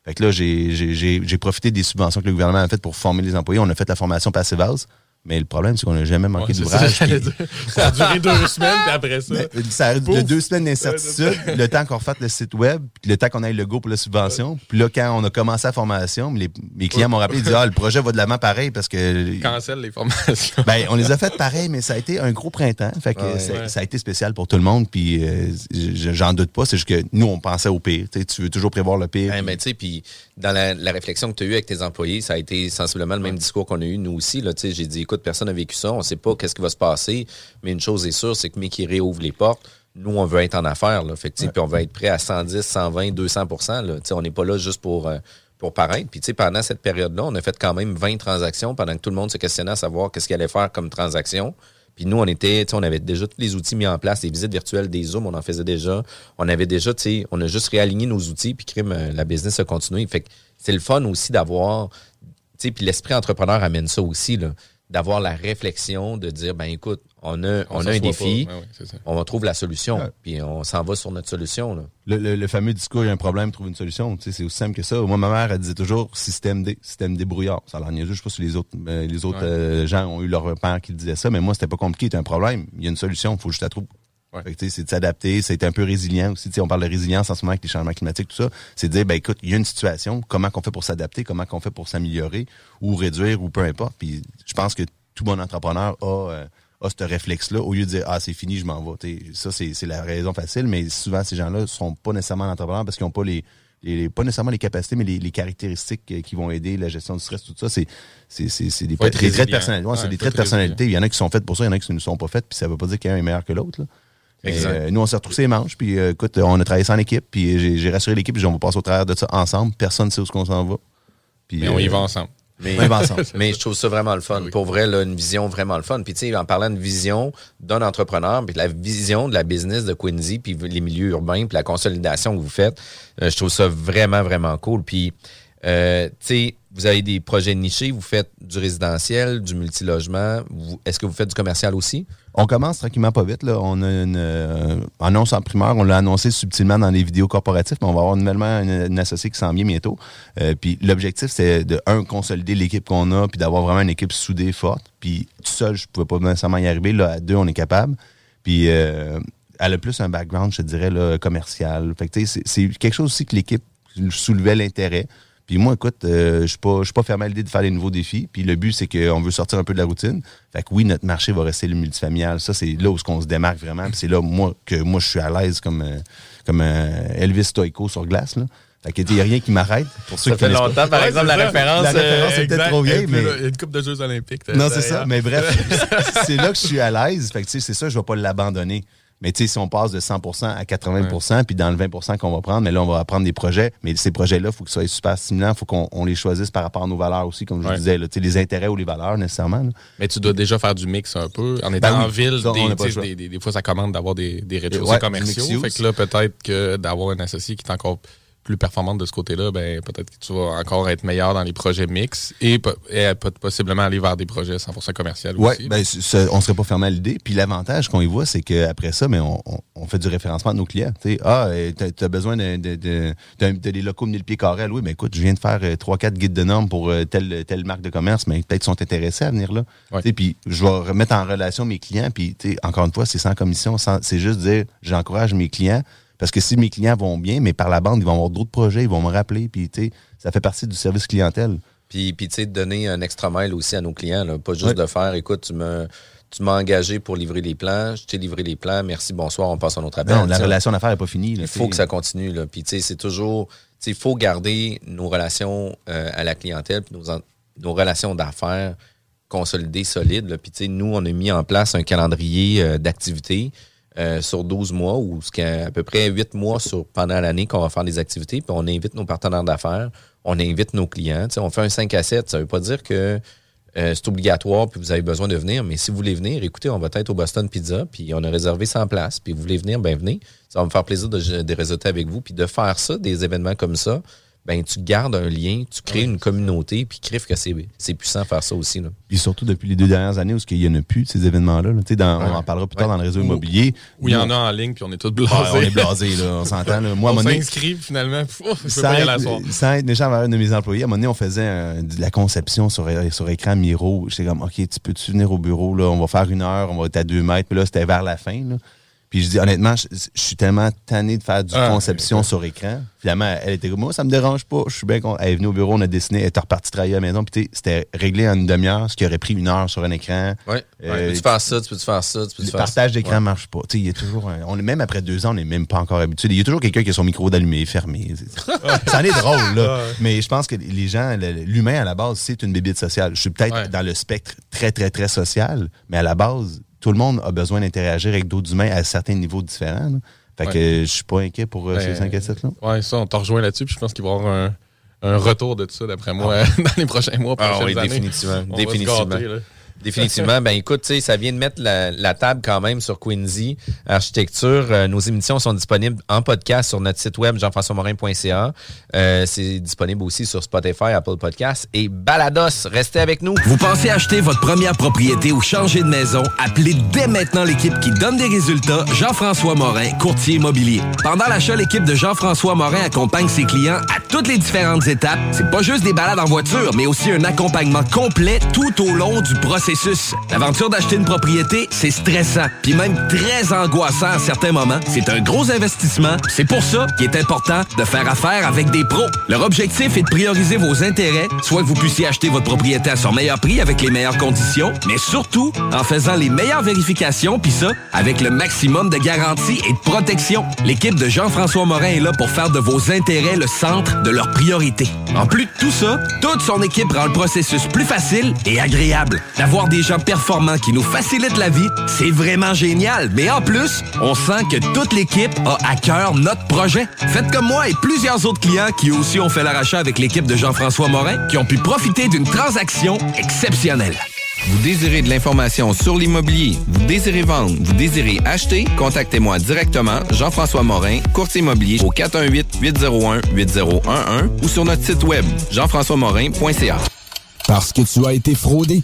Speaker 6: Fait que là, j'ai- profité des subventions que le gouvernement a faites pour former les employés. On a fait la formation Passive House. Mais le problème, c'est qu'on n'a jamais manqué
Speaker 4: Ouais, ça,
Speaker 6: d'ouvrage. puis-.
Speaker 4: Ça a duré deux semaines, puis après ça.
Speaker 6: mais, ça a
Speaker 4: Pouf.
Speaker 6: deux semaines d'incertitude, le temps qu'on refasse le site web, puis le temps qu'on ait le go pour la subvention. Puis là, quand on a commencé la formation, les, mes clients m'ont rappelé, ils disaient, ah, le projet va de l'avant pareil parce que.
Speaker 4: Cancel les formations.
Speaker 6: Ben, on les a faites pareil, mais ça a été un gros printemps. Fait que
Speaker 3: Ouais.
Speaker 6: ça,
Speaker 4: Ouais.
Speaker 6: ça a été spécial pour tout le monde. Puis euh, je- j'en doute pas. C'est juste que nous, on pensait au pire. Tu veux toujours prévoir le pire.
Speaker 3: Ouais,
Speaker 6: puis-
Speaker 3: mais tu sais, puis dans la, la réflexion que tu as eue avec tes employés, ça a été sensiblement le même discours qu'on a eu nous aussi. Là, j'ai dit, écoute, personne n'a vécu ça, on sait pas qu'est-ce qui va se passer, mais une chose est sûre, c'est que mais qui réouvre les portes, nous, on veut être en affaires. Là, fait que, on veut être prêt à 110, 120, 200 là, On n'est pas là juste pour, euh, pour paraître. Puis pendant cette période-là, on a fait quand même 20 transactions pendant que tout le monde se questionnait à savoir qu'est-ce qu'il allait faire comme transaction. Puis nous, on était, on avait déjà tous les outils mis en place, les visites virtuelles, des Zooms, on en faisait déjà. On avait déjà, tu sais, on a juste réaligné nos outils, puis crime, euh, la business a continué. Fait que c'est le fun aussi d'avoir, tu sais, puis l'esprit entrepreneur amène ça aussi, là, d'avoir la réflexion, de dire, ben écoute, on a, on, a un défi,
Speaker 4: pas. Ouais, ouais, c'est ça.
Speaker 3: on trouve la solution,
Speaker 6: Ouais.
Speaker 3: puis on s'en va sur notre solution. Là.
Speaker 6: Le, le- le fameux discours, il y a un problème, trouve une solution. Tu sais, c'est aussi simple que ça. Moi, ma mère, elle disait toujours système D, système débrouillard. Ça l'air. Je sais pas si les autres, euh, les autres
Speaker 4: Ouais.
Speaker 6: euh, gens ont eu leur père qui disait ça, mais moi, c'était pas compliqué. Il y a un problème. Il y a une solution. Il faut juste la trouver.
Speaker 4: Ouais.
Speaker 6: Fait que, c'est de s'adapter, c'est d'être un peu résilient aussi. Tu sais, on parle de résilience en ce moment avec les changements climatiques, tout ça. C'est de dire, ben écoute, il y a une situation, comment qu'on fait pour s'adapter, comment qu'on fait pour s'améliorer ou réduire ou peu importe. Puis je pense que tout bon entrepreneur a, euh, a ce réflexe-là au lieu de dire, ah, c'est fini, je m'en vais. Ça, c'est c'est la raison facile, mais souvent, ces gens-là sont pas nécessairement entrepreneurs parce qu'ils n'ont pas les, les- pas nécessairement les capacités, mais les, les caractéristiques euh, qui vont aider la gestion du stress, tout ça, c'est c'est c'est c'est des, traits de personnalité. Ouais,
Speaker 4: Ouais,
Speaker 6: c'est des traits de
Speaker 4: résilient.
Speaker 6: personnalité. Il y en a qui sont faits pour ça, il y en a qui ne sont pas faits, puis ça veut pas dire qu'un est meilleur que l'autre. là. Euh, nous, on s'est retroussé les manches, puis euh, écoute, on a travaillé ça en équipe, puis j'ai j'ai rassuré l'équipe, puis on va passer au travers de ça ensemble. Personne ne sait où est-ce qu'on s'en va. Puis,
Speaker 4: Mais on y
Speaker 6: euh,
Speaker 4: va ensemble.
Speaker 3: Mais,
Speaker 6: On y va ensemble. (laughs)
Speaker 3: mais je trouve ça vraiment le fun.
Speaker 4: Oui.
Speaker 3: Pour vrai, là, une vision vraiment le fun. Puis, tu sais, en parlant de vision d'un entrepreneur, puis la vision de la business de Quincy, puis les milieux urbains, puis la consolidation que vous faites, euh, je trouve ça vraiment, vraiment cool. Puis, euh, tu sais, vous avez des projets nichés, vous faites du résidentiel, du multilogement. Est-ce que vous faites du commercial aussi?
Speaker 6: On commence tranquillement pas vite. Là. On a une euh, annonce en primeur. On l'a annoncé subtilement dans les vidéos corporatives, mais on va avoir nouvellement une, associée qui s'en vient bientôt. Euh, puis l'objectif, c'est de, un, consolider l'équipe qu'on a, puis d'avoir vraiment une équipe soudée, forte. Puis tout seul, je pouvais pas nécessairement y arriver. Là, à deux, on est capable. Puis euh, elle a plus un background, je te dirais, commercial. Fait que, c'est c'est quelque chose aussi que l'équipe soulevait l'intérêt. Puis moi, écoute, euh, je suis pas, pas fermé à l'idée de faire des nouveaux défis. Puis le but, c'est qu'on veut sortir un peu de la routine. Fait que oui, notre marché va rester le multifamilial. Ça, c'est là où on se démarque vraiment. Puis c'est là moi que moi je suis à l'aise comme euh, comme euh, Elvis Stoico sur glace. Là. Fait que il n'y a rien qui m'arrête. (laughs) Pour ceux
Speaker 3: Ça
Speaker 6: qui
Speaker 3: fait
Speaker 6: pas.
Speaker 3: longtemps, par
Speaker 4: Ouais,
Speaker 3: exemple, la
Speaker 4: ça.
Speaker 3: référence.
Speaker 6: La référence,
Speaker 3: euh,
Speaker 6: c'est peut-être trop vieille, mais-
Speaker 4: Il y a une coupe de Jeux olympiques.
Speaker 6: Non, c'est ça. Mais bref, (laughs) c'est là que je suis à l'aise. Fait que, tu sais, c'est ça, je vais pas l'abandonner. Mais tu sais, si on passe de 100% à 80%, puis dans le 20% qu'on va prendre, mais là, on va prendre des projets. Mais ces projets-là, il faut qu'ils soient super stimulants. Il faut qu'on on les choisisse par rapport à nos valeurs aussi, comme je
Speaker 4: Ouais.
Speaker 6: disais. Là, Tu sais, les intérêts ou les valeurs, nécessairement. là.
Speaker 4: Mais tu dois déjà faire du mix un peu. En étant
Speaker 6: Ben oui,
Speaker 4: en ville,
Speaker 6: ça,
Speaker 4: des, des, des- des fois, ça commande d'avoir des, des rez-de-chaussée
Speaker 6: Ouais,
Speaker 4: commerciaux. Fait que là, peut-être que d'avoir un associé qui est encore plus performante de ce côté-là, ben peut-être que tu vas encore être meilleur dans les projets mix et, et peut- possiblement aller vers des projets 100% commerciaux
Speaker 6: Ouais,
Speaker 4: aussi.
Speaker 6: ben, c'est- on serait pas fermé à l'idée. Puis l'avantage qu'on y voit, c'est qu'après ça, mais on, on- on fait du référencement de nos clients. Tu ah, euh, t'as as besoin de, de, de, des locaux de 1000 pieds carrés. Oui, mais écoute, je viens de faire euh, trois, quatre guides de normes pour euh, telle, telle marque de commerce, mais peut-être sont intéressés à venir là.
Speaker 4: Ouais.
Speaker 6: Tu Puis je vais remettre en relation mes clients. Puis tu encore une fois, c'est sans commission. sans- C'est juste dire, j'encourage mes clients. Parce que si mes clients vont bien, mais par la bande, ils vont avoir d'autres projets, ils vont me rappeler. Puis tu sais, ça fait partie du service clientèle.
Speaker 3: Puis, puis tu sais, de donner un extra mail aussi à nos clients. là. Pas juste
Speaker 6: Ouais.
Speaker 3: de faire, écoute, tu me... Tu m'as engagé pour livrer les plans, je t'ai livré les plans, merci, bonsoir, on passe à un autre appel.
Speaker 6: Non, la relation d'affaires n'est pas finie. là,
Speaker 3: il faut que ça continue. Là. Puis, tu sais, c'est toujours. Tu sais, il faut garder nos relations euh, à la clientèle, puis nos, en- nos relations d'affaires consolidées, solides. là. Puis, tu sais, nous, on a mis en place un calendrier euh, d'activités euh, sur 12 mois, ou à peu près 8 mois sur, pendant l'année qu'on va faire des activités. Puis, on invite nos partenaires d'affaires, on invite nos clients. Tu sais, on fait un 5 à 7. Ça veut pas dire que. euh, c'est obligatoire, puis vous avez besoin de venir. Mais si vous voulez venir, écoutez, on va être au Boston Pizza, puis on a réservé 100 places. Puis vous voulez venir, ben venez. Ça va me faire plaisir de, de réseauter avec vous. Puis de faire ça, des événements comme ça, ben tu gardes un lien, tu crées une communauté, puis crif que c'est c'est puissant faire ça aussi. Là.
Speaker 6: Puis surtout depuis les deux dernières années où il n'y en a plus de ces événements-là. là? Tu sais, dans- On en parlera plus tard dans le réseau immobilier.
Speaker 4: Où il y en a en ligne, puis on est tous blasés.
Speaker 6: Ah, on est blasés, là, on s'entend. Moi,
Speaker 4: on s'inscrit, finalement. Je peux
Speaker 6: sans
Speaker 4: pas y aller à soir.
Speaker 6: être, sans être méchant envers un de mes employés, à un moment donné, on faisait un- de la conception sur, sur écran Miro. J'étais comme, OK, tu peux-tu venir au bureau, là? On va faire une heure, on va être à deux mètres. Puis là, c'était vers la fin, là. Puis je dis, honnêtement, je, je suis tellement tanné de faire du
Speaker 4: Ah,
Speaker 6: conception
Speaker 4: ouais.
Speaker 6: sur écran. Finalement, elle était comme, moi, ça me dérange pas. Je suis bien content. Elle est venue au bureau, on a dessiné, elle était repartie travailler à la maison. Puis tu c'était réglé en une demi-heure, ce qui aurait pris une heure sur un écran.
Speaker 3: Ouais.
Speaker 6: Euh,
Speaker 3: peux-tu faire ça, tu peux-tu faire ça, tu peux
Speaker 6: Le
Speaker 3: faire
Speaker 6: partage d'écran
Speaker 3: Ouais.
Speaker 6: marche pas. Tu sais, il y a toujours un- on est même après deux ans, on n'est même pas encore habitué. Il y a toujours quelqu'un qui a son micro d'allumé, fermé. (laughs) ça en est drôle, là. Mais je pense que les gens, l'humain à la base, c'est une bébite sociale. Je suis peut-être
Speaker 4: Ouais.
Speaker 6: dans le spectre très, très, très social, mais à la base, tout le monde a besoin d'interagir avec d'autres humains à certains niveaux différents. là. Fait que
Speaker 4: Ouais.
Speaker 6: je suis pas inquiet pour euh,
Speaker 4: Ben,
Speaker 6: ces 5 à 7 là.
Speaker 4: Ouais, ça, on t'a rejoint là-dessus, puis je pense qu'il va y avoir un, un retour de ça, d'après moi, (laughs) dans les prochains mois,
Speaker 3: Ah
Speaker 4: prochaines
Speaker 3: oui,
Speaker 4: années.
Speaker 3: définitivement,
Speaker 4: On va se
Speaker 3: définitivement.
Speaker 4: gâter, là.
Speaker 3: Définitivement. ben écoute, ça vient de mettre la, la table quand même sur Quincy Architecture. Euh, nos émissions sont disponibles en podcast sur notre site web jean-françois-morin.ca. Euh, c'est disponible aussi sur Spotify, Apple Podcasts et Balados. Restez avec nous.
Speaker 1: Vous pensez acheter votre première propriété ou changer de maison? Appelez dès maintenant l'équipe qui donne des résultats, Jean-François Morin, courtier immobilier. Pendant l'achat, l'équipe de Jean-François Morin accompagne ses clients à toutes les différentes étapes. C'est pas juste des balades en voiture, mais aussi un accompagnement complet tout au long du processus. L'aventure d'acheter une propriété, c'est stressant, puis même très angoissant à certains moments. C'est un gros investissement. C'est pour ça qu'il est important de faire affaire avec des pros. Leur objectif est de prioriser vos intérêts, soit que vous puissiez acheter votre propriété à son meilleur prix avec les meilleures conditions, mais surtout en faisant les meilleures vérifications, puis ça, avec le maximum de garantie et de protection. L'équipe de Jean-François Morin est là pour faire de vos intérêts le centre de leur priorité. En plus de tout ça, toute son équipe rend le processus plus facile et agréable. D'avoir des gens performants qui nous facilitent la vie, c'est vraiment génial. Mais en plus, on sent que toute l'équipe a à cœur notre projet. Faites comme moi et plusieurs autres clients qui aussi ont fait l'arrachat avec l'équipe de Jean-François Morin, qui ont pu profiter d'une transaction exceptionnelle.
Speaker 3: Vous désirez de l'information sur l'immobilier, vous désirez vendre, vous désirez acheter, contactez-moi directement, Jean-François Morin, courtier immobilier au 418-801-8011 ou sur notre site web, jean-françois-morin.ca.
Speaker 5: Parce que tu as été fraudé.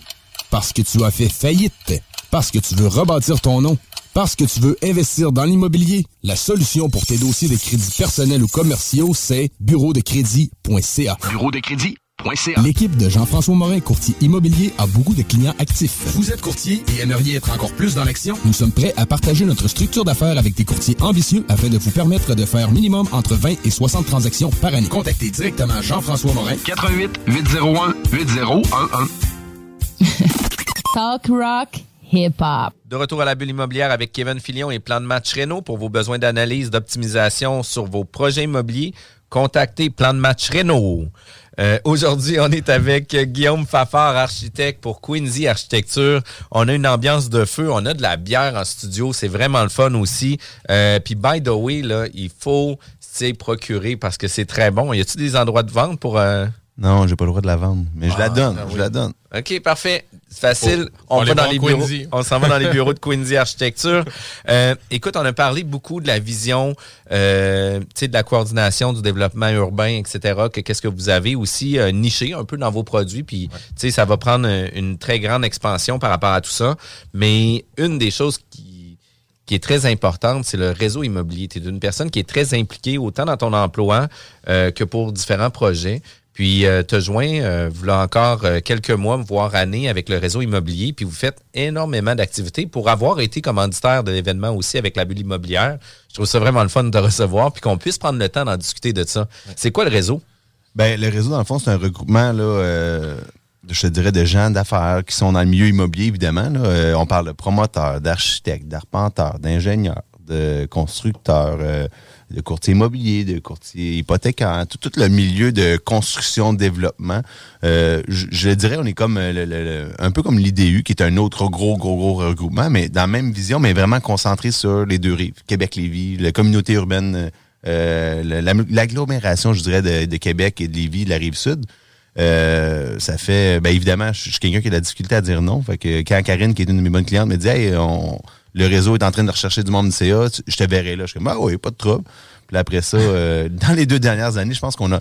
Speaker 5: Parce que tu as fait faillite. Parce que tu veux rebâtir ton nom. Parce que tu veux investir dans l'immobilier. La solution pour tes dossiers de crédits personnels ou commerciaux, c'est bureau de crédit.ca.
Speaker 1: Bureau de crédit.
Speaker 5: L'équipe de Jean-François Morin, courtier immobilier, a beaucoup de clients actifs. Vous êtes courtier et aimeriez être encore plus dans l'action? Nous sommes prêts à partager notre structure d'affaires avec des courtiers ambitieux afin de vous permettre de faire minimum entre 20 et 60 transactions par année. Contactez directement Jean-François Morin.
Speaker 1: 88 801 8011. (laughs)
Speaker 7: Talk rock, hip hop.
Speaker 3: De retour à la bulle immobilière avec Kevin Filion et Plan de match Renault pour vos besoins d'analyse, d'optimisation sur vos projets immobiliers. Contactez Plan de match Renault. Euh, Aujourd'hui, on est avec Guillaume Fafard, architecte pour Quincy Architecture. On a une ambiance de feu, on a de la bière en studio, c'est vraiment le fun aussi. Euh, Puis, by the way, là, il faut s'y procurer parce que c'est très bon. Y a-t-il des endroits de vente pour... euh,
Speaker 6: Non, j'ai pas le droit de la vendre, mais je la
Speaker 3: Ah,
Speaker 6: donne,
Speaker 3: ah
Speaker 6: je
Speaker 3: oui.
Speaker 6: la donne.
Speaker 3: OK, parfait. C'est facile. On va dans les bureaux. On s'en va dans les (laughs) bureaux de Quincy Architecture. Euh, écoute, on a parlé beaucoup de la vision, euh, tu sais, de la coordination du développement urbain, etc. Que qu'est-ce que vous avez aussi euh, niché un peu dans vos produits, puis tu sais, ça va prendre euh, une très grande expansion par rapport à tout ça. Mais une des choses qui qui est très importante, c'est le réseau immobilier. Tu es une personne qui est très impliquée autant dans ton emploi euh, que pour différents projets. Puis euh, te joint, euh, voilà encore euh, quelques mois, voire années avec le réseau immobilier. Puis vous faites énormément d'activités pour avoir été commanditaire de l'événement aussi avec la bulle immobilière. Je trouve ça vraiment le fun de te recevoir puis qu'on puisse prendre le temps d'en discuter de ça. C'est quoi le réseau?
Speaker 6: Ben, le réseau, dans le fond, c'est un regroupement, là, euh, je te dirais, de gens d'affaires qui sont dans le milieu immobilier, évidemment. là. Euh, on parle de promoteurs, d'architectes, d'arpenteurs, d'ingénieurs, de constructeurs, euh, de courtiers immobiliers, de courtiers hypothécaires, tout, le milieu de construction, développement. Euh, je, dirais, on est comme euh, un peu comme l'IDU, qui est un autre gros, gros, gros regroupement, mais dans la même vision, mais vraiment concentré sur les deux rives, Québec-Lévis, la communauté urbaine, euh, la- la- l'agglomération, je dirais, de, Québec et de Lévis, de la rive sud. Euh, ça fait, ben évidemment, je je suis quelqu'un qui a de la difficulté à dire non. Fait que quand Karine, qui est une de mes bonnes clientes, me dit, hey, on, le réseau est en train de rechercher du monde du CA, je te verrai là. Je suis comme, ah oui, pas de trouble. Puis après ça, euh, (laughs) dans les deux dernières années, je pense qu'on a,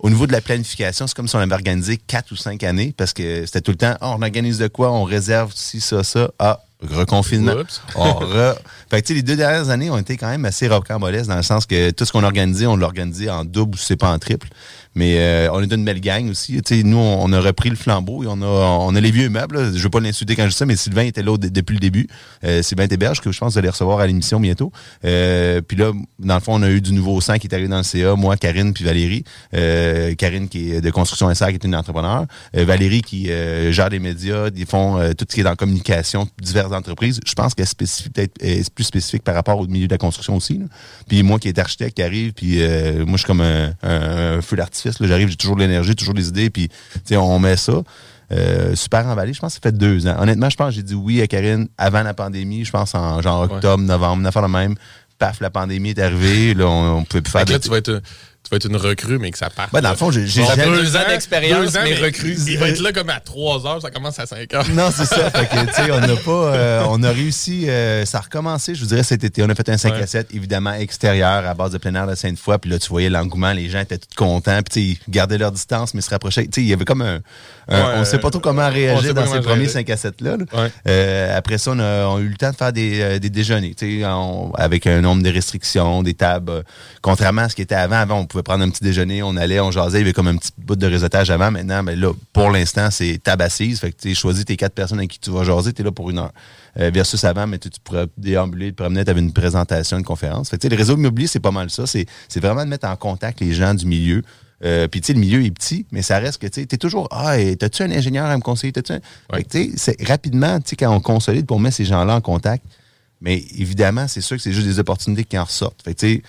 Speaker 6: au niveau de la planification, c'est comme si on avait organisé quatre ou cinq années parce que c'était tout le temps, Ah, on organise de quoi, on réserve ci, ça, ça. Ah, reconfinement. (laughs) On re- Fait que, tu sais, les deux dernières années ont été quand même assez rocambolesques dans le sens que tout ce qu'on a organisé, on l'a organisé en double ou c'est pas en triple. Mais euh, on est d'une belle gang aussi. Tu sais, nous, on, a repris le flambeau et on a, on a les vieux meubles. là. Je veux pas l'insulter quand je dis ça, mais Sylvain était là depuis le début. Euh, Sylvain Théberge, que je pense vous allez recevoir à l'émission bientôt. Euh, puis là, dans le fond, on a eu du nouveau sang qui est arrivé dans le CA. Moi, Karine puis Valérie. Euh, Karine qui est de Construction SR, qui est une entrepreneur. Euh, Valérie qui euh, gère les médias, ils font tout ce qui est la communication, diverses entreprises. Je pense qu'elle est peut-être plus spécifique par rapport au milieu de la construction aussi. là. Puis moi qui est architecte qui arrive, puis moi je suis comme un, un, un feu d'artifice. J'arrive, j'ai toujours de l'énergie, toujours des idées, puis tu sais, on met ça. Euh, super emballé, je pense que ça fait deux ans. Honnêtement, je pense que j'ai dit oui à Karine avant la pandémie, je pense en genre octobre, novembre, une affaire de même. Paf, la pandémie est arrivée, là, on, on pouvait plus faire
Speaker 4: là, tu vas être, tu vas être une recrue, mais que ça part.
Speaker 6: Ben, dans le fond, j'ai
Speaker 4: Bon,
Speaker 6: jamais-
Speaker 3: deux ans d'expérience,
Speaker 4: ans,
Speaker 3: mais recrue.
Speaker 4: Il va être là comme à 3 heures, ça commence à 5 heures.
Speaker 6: Non, c'est ça. Fait que, tu sais, on n'a pas, euh, on a réussi, euh, ça a recommencé, je vous dirais, cet été. On a fait un 5
Speaker 4: Ouais.
Speaker 6: à 7, évidemment, extérieur, à base de plein air de Sainte-Foy. Puis là, tu voyais l'engouement, les gens étaient tous contents. Puis, tu sais, ils gardaient leur distance, mais se rapprochaient. Tu sais, il y avait comme un, un-
Speaker 4: Ouais,
Speaker 6: on sait pas trop comment
Speaker 4: on sait
Speaker 6: réagir dans
Speaker 4: comment
Speaker 6: ces premiers
Speaker 4: gérer.
Speaker 6: 5 à 7-là. là.
Speaker 4: Ouais.
Speaker 6: Euh, après ça, on a, on a eu le temps de faire des, euh, des déjeuners, tu sais, avec un nombre de restrictions, des tables. euh, contrairement à ce qui était avant, avant, on pouvait prendre un petit déjeuner, on allait, on jasait, il y avait comme un petit bout de réseautage avant. Maintenant, ben là, pour l'instant, c'est table assise. Fait que tu choisis tes quatre personnes avec qui tu vas jaser, tu es là pour une heure. Euh, versus avant, mais tu, tu pourrais déambuler, te promener, tu avais une présentation, une conférence. Fait que, tu le réseau immobilier, c'est pas mal ça. C'est vraiment de mettre en contact les gens du milieu. Euh, Puis, tu sais, le milieu est petit, mais ça reste que, tu t'es toujours, ah, et t'as-tu un ingénieur à me conseiller? T'as-tu un...
Speaker 4: Ouais.
Speaker 6: Fait que, tu sais, c'est- rapidement, tu sais, quand on consolide pour mettre ces gens-là en contact, mais évidemment, c'est sûr que c'est juste des opportunités qui en ressortent. Fait que, tu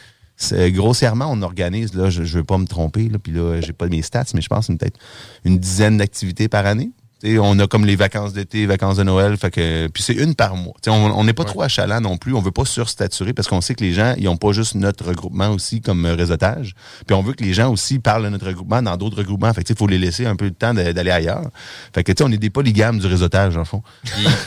Speaker 6: grossièrement, on organise, là, je, je veux pas me tromper, là, puis là, j'ai pas mes stats, mais je pense c'est peut-être une dizaine d'activités par année. Tu sais, on a comme les vacances d'été, vacances de Noël, fait que puis c'est une par mois. Tu sais, on n'est pas trop achalant non plus, on veut pas surstaturer parce qu'on sait que les gens ils ont pas juste notre regroupement aussi comme euh, réseautage, puis on veut que les gens aussi parlent de notre regroupement dans d'autres regroupements. Fait que tu sais, faut les laisser un peu de temps de- d'aller ailleurs. Fait que tu sais, on est des polygames du réseautage en fond.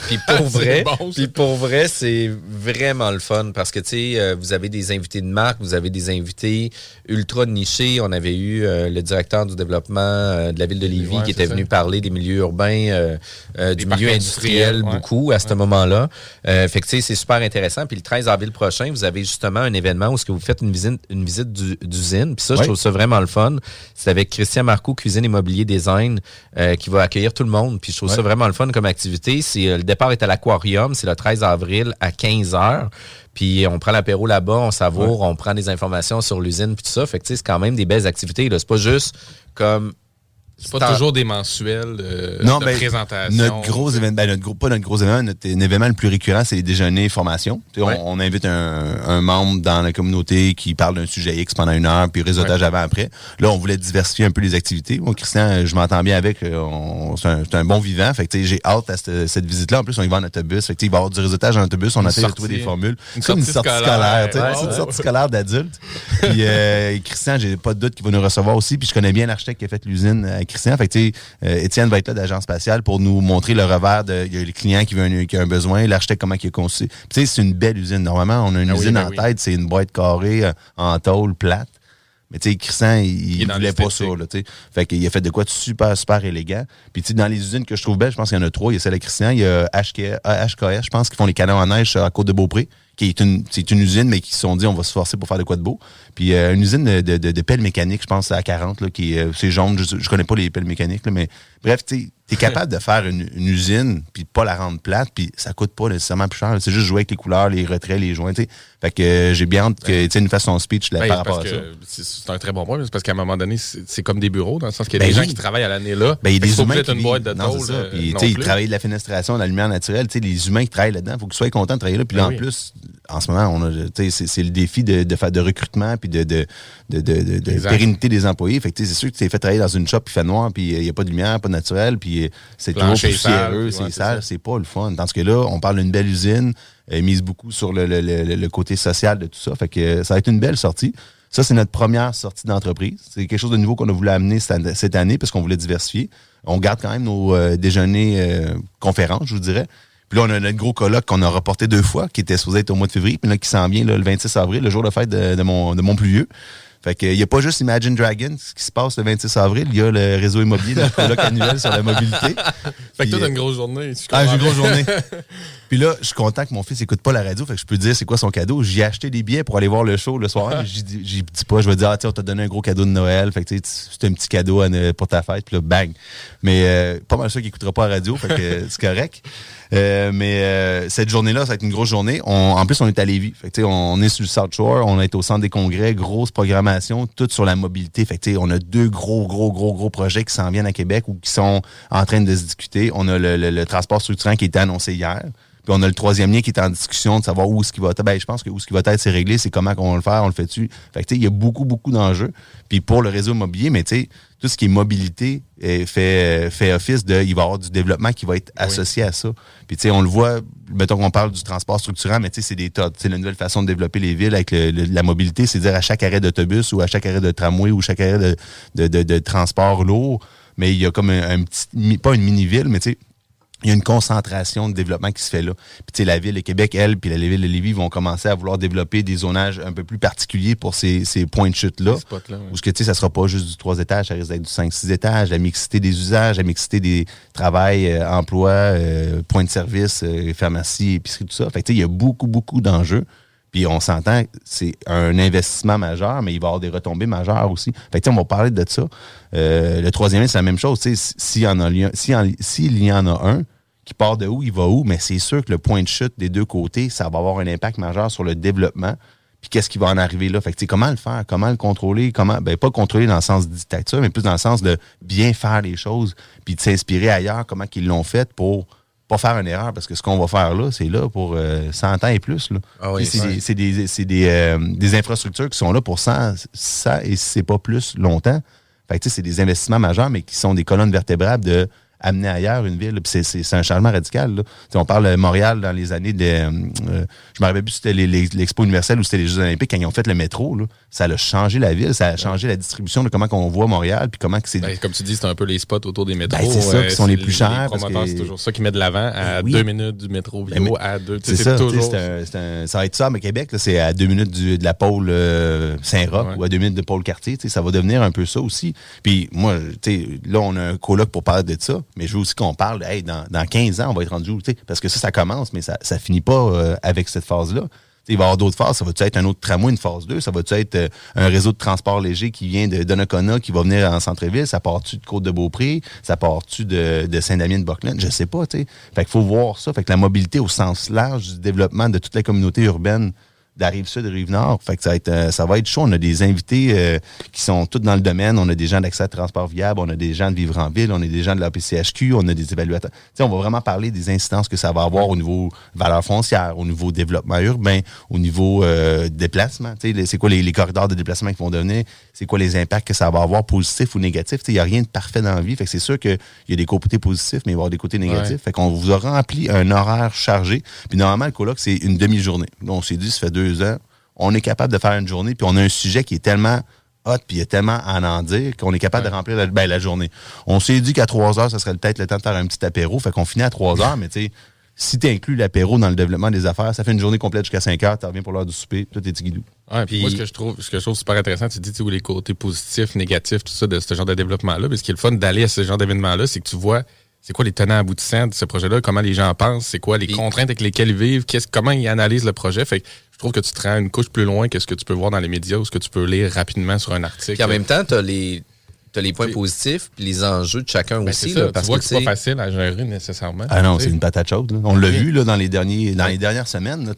Speaker 3: Puis, (laughs) pour vrai,
Speaker 4: bon,
Speaker 3: puis pour vrai, c'est vraiment le fun parce que tu sais, euh, vous avez des invités de marque, vous avez des invités ultra nichés. On avait eu euh, le directeur du développement euh, de la ville de Lévis
Speaker 4: Ouais,
Speaker 3: qui était
Speaker 4: ça.
Speaker 3: venu parler des milieux urbains, euh, euh, du milieu industriel
Speaker 4: ouais.
Speaker 3: beaucoup à ce moment-là. Euh, fait que tu sais, c'est super intéressant. Puis le 13 avril prochain, vous avez justement un événement où ce que vous faites une visite, une visite du- d'usine. Puis ça, je trouve ça vraiment le fun. C'est avec Christian Marcoux, Cuisine Immobilier Design, qui va accueillir tout le monde. Puis je trouve ça vraiment le fun comme activité. Le départ est à l'Aquarium, c'est le 13 avril à 15 heures. Puis on prend l'apéro là-bas, on savoure, on prend des informations sur l'usine puis tout ça. Fait que c'est quand même des belles activités. C'est pas juste comme
Speaker 4: C'est pas toujours des mensuels de,
Speaker 6: Non,
Speaker 4: de
Speaker 6: ben,
Speaker 4: présentation.
Speaker 6: Notre gros événement, ben, notre gros, pas notre gros événement, notre événement le plus récurrent, c'est les déjeuners formation. Tu sais,
Speaker 3: Ouais.
Speaker 6: on, on invite un, un membre dans la communauté qui parle d'un sujet X pendant une heure, puis réseautage avant après. Là, on voulait diversifier un peu les activités. Moi, Christian, je m'entends bien avec. euh, C'est un, c'est un bon vivant. Fait que j'ai hâte à cette, cette visite-là. En plus, on y va en autobus. Fait que il va y avoir du réseautage en autobus. On a essayé de trouver des formules.
Speaker 4: Une
Speaker 6: Comme une
Speaker 4: sortie scolaire. Ouais,
Speaker 6: c'est une sortie scolaire d'adulte. Puis euh, (laughs) Christian, j'ai pas de doute qu'il va nous recevoir aussi. Puis je connais bien l'architecte qui a fait l'usine Christian. Fait que tu sais, euh, Étienne va être là d'agence spatiale pour nous montrer le revers de il y a le client qui veut un, qui a un besoin, l'architecte comment il est conçu. Puis tu sais, c'est une belle usine. Normalement, on a une
Speaker 4: Ah oui,
Speaker 6: usine
Speaker 4: ben
Speaker 6: en
Speaker 4: oui.
Speaker 6: tête, c'est une boîte carrée euh, en tôle plate. Mais tu sais, Christian, il, il voulait pas ça, là. Fait qu'il a fait de quoi de super, super élégant. Puis tu sais, dans les usines que je trouve belles, je pense qu'il y en a trois. Il y a celle de Christian, il y a HK, euh, HKS, je pense, qui font les canons en neige la côte de Beaupré, qui est une, c'est une usine, mais qui se sont dit, on va se forcer pour faire de quoi de beau. Puis euh, une usine de, de, de- de pelles mécaniques, je pense, à 40, là, qui est, euh, c'est jaune, je, je connais pas les pelles mécaniques, là, mais bref, tu es (laughs) capable de faire une, une usine, puis de pas la rendre plate, puis ça coûte pas nécessairement plus cher. C'est juste jouer avec les couleurs, les retraits, les joints. tu sais. Fait que euh, j'ai bien hâte que tu nous fasses son speech là,
Speaker 4: Ben,
Speaker 6: par rapport à ça.
Speaker 4: c'est un très bon point, parce qu'à un moment donné, c'est comme des bureaux, dans le sens qu'il y a
Speaker 6: Ben
Speaker 4: des gens qui travaillent à l'année là.
Speaker 6: Ben, il y a des humains qui
Speaker 4: une boîte de
Speaker 6: non, ça.
Speaker 4: euh,
Speaker 6: Puis,
Speaker 4: non
Speaker 6: ils travaillent de la fenestration, de la lumière naturelle. Tu sais, les humains qui travaillent là-dedans, il faut qu'ils soient contents de travailler là. Puis là,
Speaker 4: Ben
Speaker 6: en
Speaker 4: oui.
Speaker 6: plus, en ce moment, on a, tu sais, c'est, c'est le défi de, de faire de recrutement puis de, de, de, de, de- de
Speaker 4: Exact.
Speaker 6: pérennité des employés. Fait que, c'est sûr que tu t'es fait travailler dans une shop, puis il fait noir, puis il n'y a pas de lumière, pas de naturel, puis euh, c'est toujours poussiéreux, c'est sale, c'est pas le fun. Tandis que là, on parle d'une belle usine, euh, mise beaucoup sur le, le, le, le côté social de tout ça. Fait que ça va être une belle sortie. Ça, c'est notre première sortie d'entreprise. C'est quelque chose de nouveau qu'on a voulu amener cette année- cette année parce qu'on voulait diversifier. On garde quand même nos euh, déjeuners euh, conférences, je vous dirais. Puis là, on a notre gros colloque qu'on a reporté deux fois, qui était supposé être au mois de février, puis là, qui s'en vient là, le 26 avril, le jour de fête de, de mon, de mon plus vieux. Fait que, il n'y a pas juste Imagine Dragons qui se passe le 26 avril, il y a le réseau immobilier, notre colloque annuel sur la mobilité. (laughs)
Speaker 4: Fait que toi, t'as une grosse journée. je
Speaker 6: ah, j'ai une grosse journée. (laughs) Puis là, je suis content que mon fils écoute pas la radio, fait que je peux dire c'est quoi son cadeau. J'ai acheté des billets pour aller voir le show le soir. mais J'y dis pas, je vais dire, ah, tiens, on t'a donné un gros cadeau de Noël. Fait que tu c'est un petit cadeau pour ta fête. Puis là, bang. Mais euh, pas mal sûr qu'il écoutera pas la radio, fait que (laughs) c'est correct. Euh, mais euh, cette journée-là, ça va être une grosse journée. On- en plus, on est à Lévis. Fait que, on est sur le South Shore, on est au centre des congrès, grosse programmation, tout sur la mobilité. Fait que, on a deux gros, gros, gros, gros projets qui s'en viennent à Québec ou qui sont en train de se discuter. On a le, le- le transport structurant qui été annoncé hier. Puis on a le troisième lien qui est en discussion de savoir où est-ce qu'il va être. Ben, je pense que où ce qui va être, c'est réglé, c'est comment qu'on va le faire, on le fait-tu. Fait que, il y a beaucoup, beaucoup d'enjeux. Puis pour le réseau immobilier, mais tu sais, tout ce qui est mobilité fait, fait office de, il va y avoir du développement qui va être associé à ça. Puis tu sais, on le voit, mettons qu'on parle du transport structurant, mais tu sais, c'est des tas. C'est la nouvelle façon de développer les villes avec le- le- la mobilité, c'est dire à chaque arrêt d'autobus ou à chaque arrêt de tramway ou chaque arrêt de, de, de- de transport lourd, mais il y a comme un, un petit, pas une mini-ville, mais tu sais, il y a une concentration de développement qui se fait là. Puis tu sais, la ville de Québec, elle, puis la ville de Lévis vont commencer à vouloir développer des zonages un peu plus particuliers pour ces, ces points de chute-là.
Speaker 4: Ces spots-là, ouais.
Speaker 6: Où ce que tu sais, ça sera pas juste du 3 étages, ça risque d'être du 5-6 étages, la mixité des usages, la mixité des travails, euh, emplois, euh, points de service, euh, pharmacie, épicerie, tout ça. Fait que tu sais, il y a beaucoup, beaucoup d'enjeux. Puis on s'entend, c'est un investissement majeur, mais il va y avoir des retombées majeures aussi. Fait que, on va parler de ça. Euh, le troisième, c'est la même chose. S'il y en a y en- a un qui part de où, il va où, mais c'est sûr que le point de chute des deux côtés, ça va avoir un impact majeur sur le développement. Puis qu'est-ce qui va en arriver là? Fait que, comment le faire? Comment le contrôler? Comment, ben, pas contrôler dans le sens de dictature, mais plus dans le sens de bien faire les choses, puis de s'inspirer ailleurs, comment qu'ils l'ont fait pour pas faire une erreur, parce que ce qu'on va faire là, c'est là pour euh, 100 ans et plus. Là.
Speaker 3: Ah oui,
Speaker 6: c'est des- c'est des, c'est des, euh, des infrastructures qui sont là pour 100, 100 et si c'est pas plus longtemps. Fait que, tu sais, c'est des investissements majeurs, mais qui sont des colonnes vertébrales de amener ailleurs une ville. Puis c'est- c'est c'est un changement radical. Là. Tu sais, on parle de Montréal dans les années de... euh, je me rappelle plus si c'était l'Expo universelle ou c'était les Jeux olympiques. Quand ils ont fait le métro, là, ça a changé la ville, ça a changé la distribution de comment on voit Montréal, puis comment que c'est...
Speaker 4: Ben, comme tu dis, c'est un peu les spots autour des métros.
Speaker 6: Ben, c'est ça, qui sont les plus chers,
Speaker 4: promoteurs,
Speaker 6: que-
Speaker 4: c'est toujours ça qui met de l'avant à
Speaker 6: Ben oui.
Speaker 4: deux minutes du métro
Speaker 6: Ben,
Speaker 4: bio, à deux.
Speaker 6: C'est ça,
Speaker 4: toujours.
Speaker 6: c'est un- c'est un- ça va être ça, mais Québec, là, c'est à deux minutes du- de la pôle euh, Saint-Roch
Speaker 4: Ouais.
Speaker 6: ou à deux minutes de pôle quartier. tu sais, Ça va devenir un peu ça aussi. Puis moi, tu sais, là, on a un colloque pour parler de ça, mais je veux aussi qu'on parle, hey, dans, dans 15 ans, on va être rendu où? Parce que ça, ça commence, mais ça ça finit pas euh, avec cette phase-là. Il va y avoir d'autres phases. Ça va-tu être un autre tramway, une phase 2? Ça va-tu être euh, un réseau de transport léger qui vient de Donnacona, qui va venir en centre-ville? Ça part-tu de Côte-de-Beaupré? Ça part-tu de, de Saint-Damien-de-Buckland? Je sais pas, tu sais. Fait qu'il faut voir ça. Fait que la mobilité au sens large du développement de toute la communauté urbaine de la rive sud rive nord. Fait que ça va être, euh, ça va être chaud. On a des invités euh, qui sont tous dans le domaine. On a des gens d'accès à transport viable, on a des gens de vivre en ville, on a des gens de la PCHQ, on a des évaluateurs. On va vraiment parler des incidences que ça va avoir au niveau valeur foncière, au niveau développement urbain, au niveau euh, déplacement. C'est quoi les, les corridors de déplacement qui vont devenir, c'est quoi les impacts que ça va avoir, positifs ou négatifs? Il n'y a rien de parfait dans la vie. Fait que c'est sûr qu'il y a des côtés positifs, mais il va y avoir des côtés négatifs.
Speaker 4: Ouais.
Speaker 6: Fait qu'on vous a rempli un horaire chargé. Puis normalement, le colloque, c'est une demi-journée. On s'est dit, ça fait deux ans, on est capable de faire une journée, puis on a un sujet qui est tellement hot, puis il y a tellement à en dire qu'on est capable de remplir la, ben, la journée. On s'est dit qu'à trois heures, ça serait peut-être le temps de faire un petit apéro. Fait qu'on finit à trois heures, mais tu sais, si tu inclus l'apéro dans le développement des affaires, ça fait une journée complète jusqu'à 5 heures, tu reviens pour l'heure du souper, tout est guidou.
Speaker 4: Ouais, puis moi, ce que je trouve, ce que je trouve super intéressant, tu dis, tu les côtés positifs, négatifs, tout ça, de ce genre de développement-là. Mais ce qui est le fun d'aller à ce genre d'événement-là, c'est que tu vois, c'est quoi les tenants aboutissants de ce projet-là, comment les gens pensent, c'est quoi les contraintes avec lesquelles ils vivent, qu'est-ce, comment ils analysent le projet. Fait que je trouve que tu te rends une couche plus loin que ce que tu peux voir dans les médias ou ce que tu peux lire rapidement sur un article.
Speaker 3: Puis en même temps, tu as les, tu as les points positifs puis les enjeux de chacun
Speaker 4: Ben,
Speaker 3: aussi.
Speaker 4: c'est ça.
Speaker 3: là, parce
Speaker 4: tu vois
Speaker 3: que,
Speaker 4: que c'est pas facile à gérer nécessairement.
Speaker 6: Ah non, c'est une patate chaude. là. On l'a
Speaker 4: Oui.
Speaker 6: vu là, dans, les, derniers, dans les dernières semaines. là,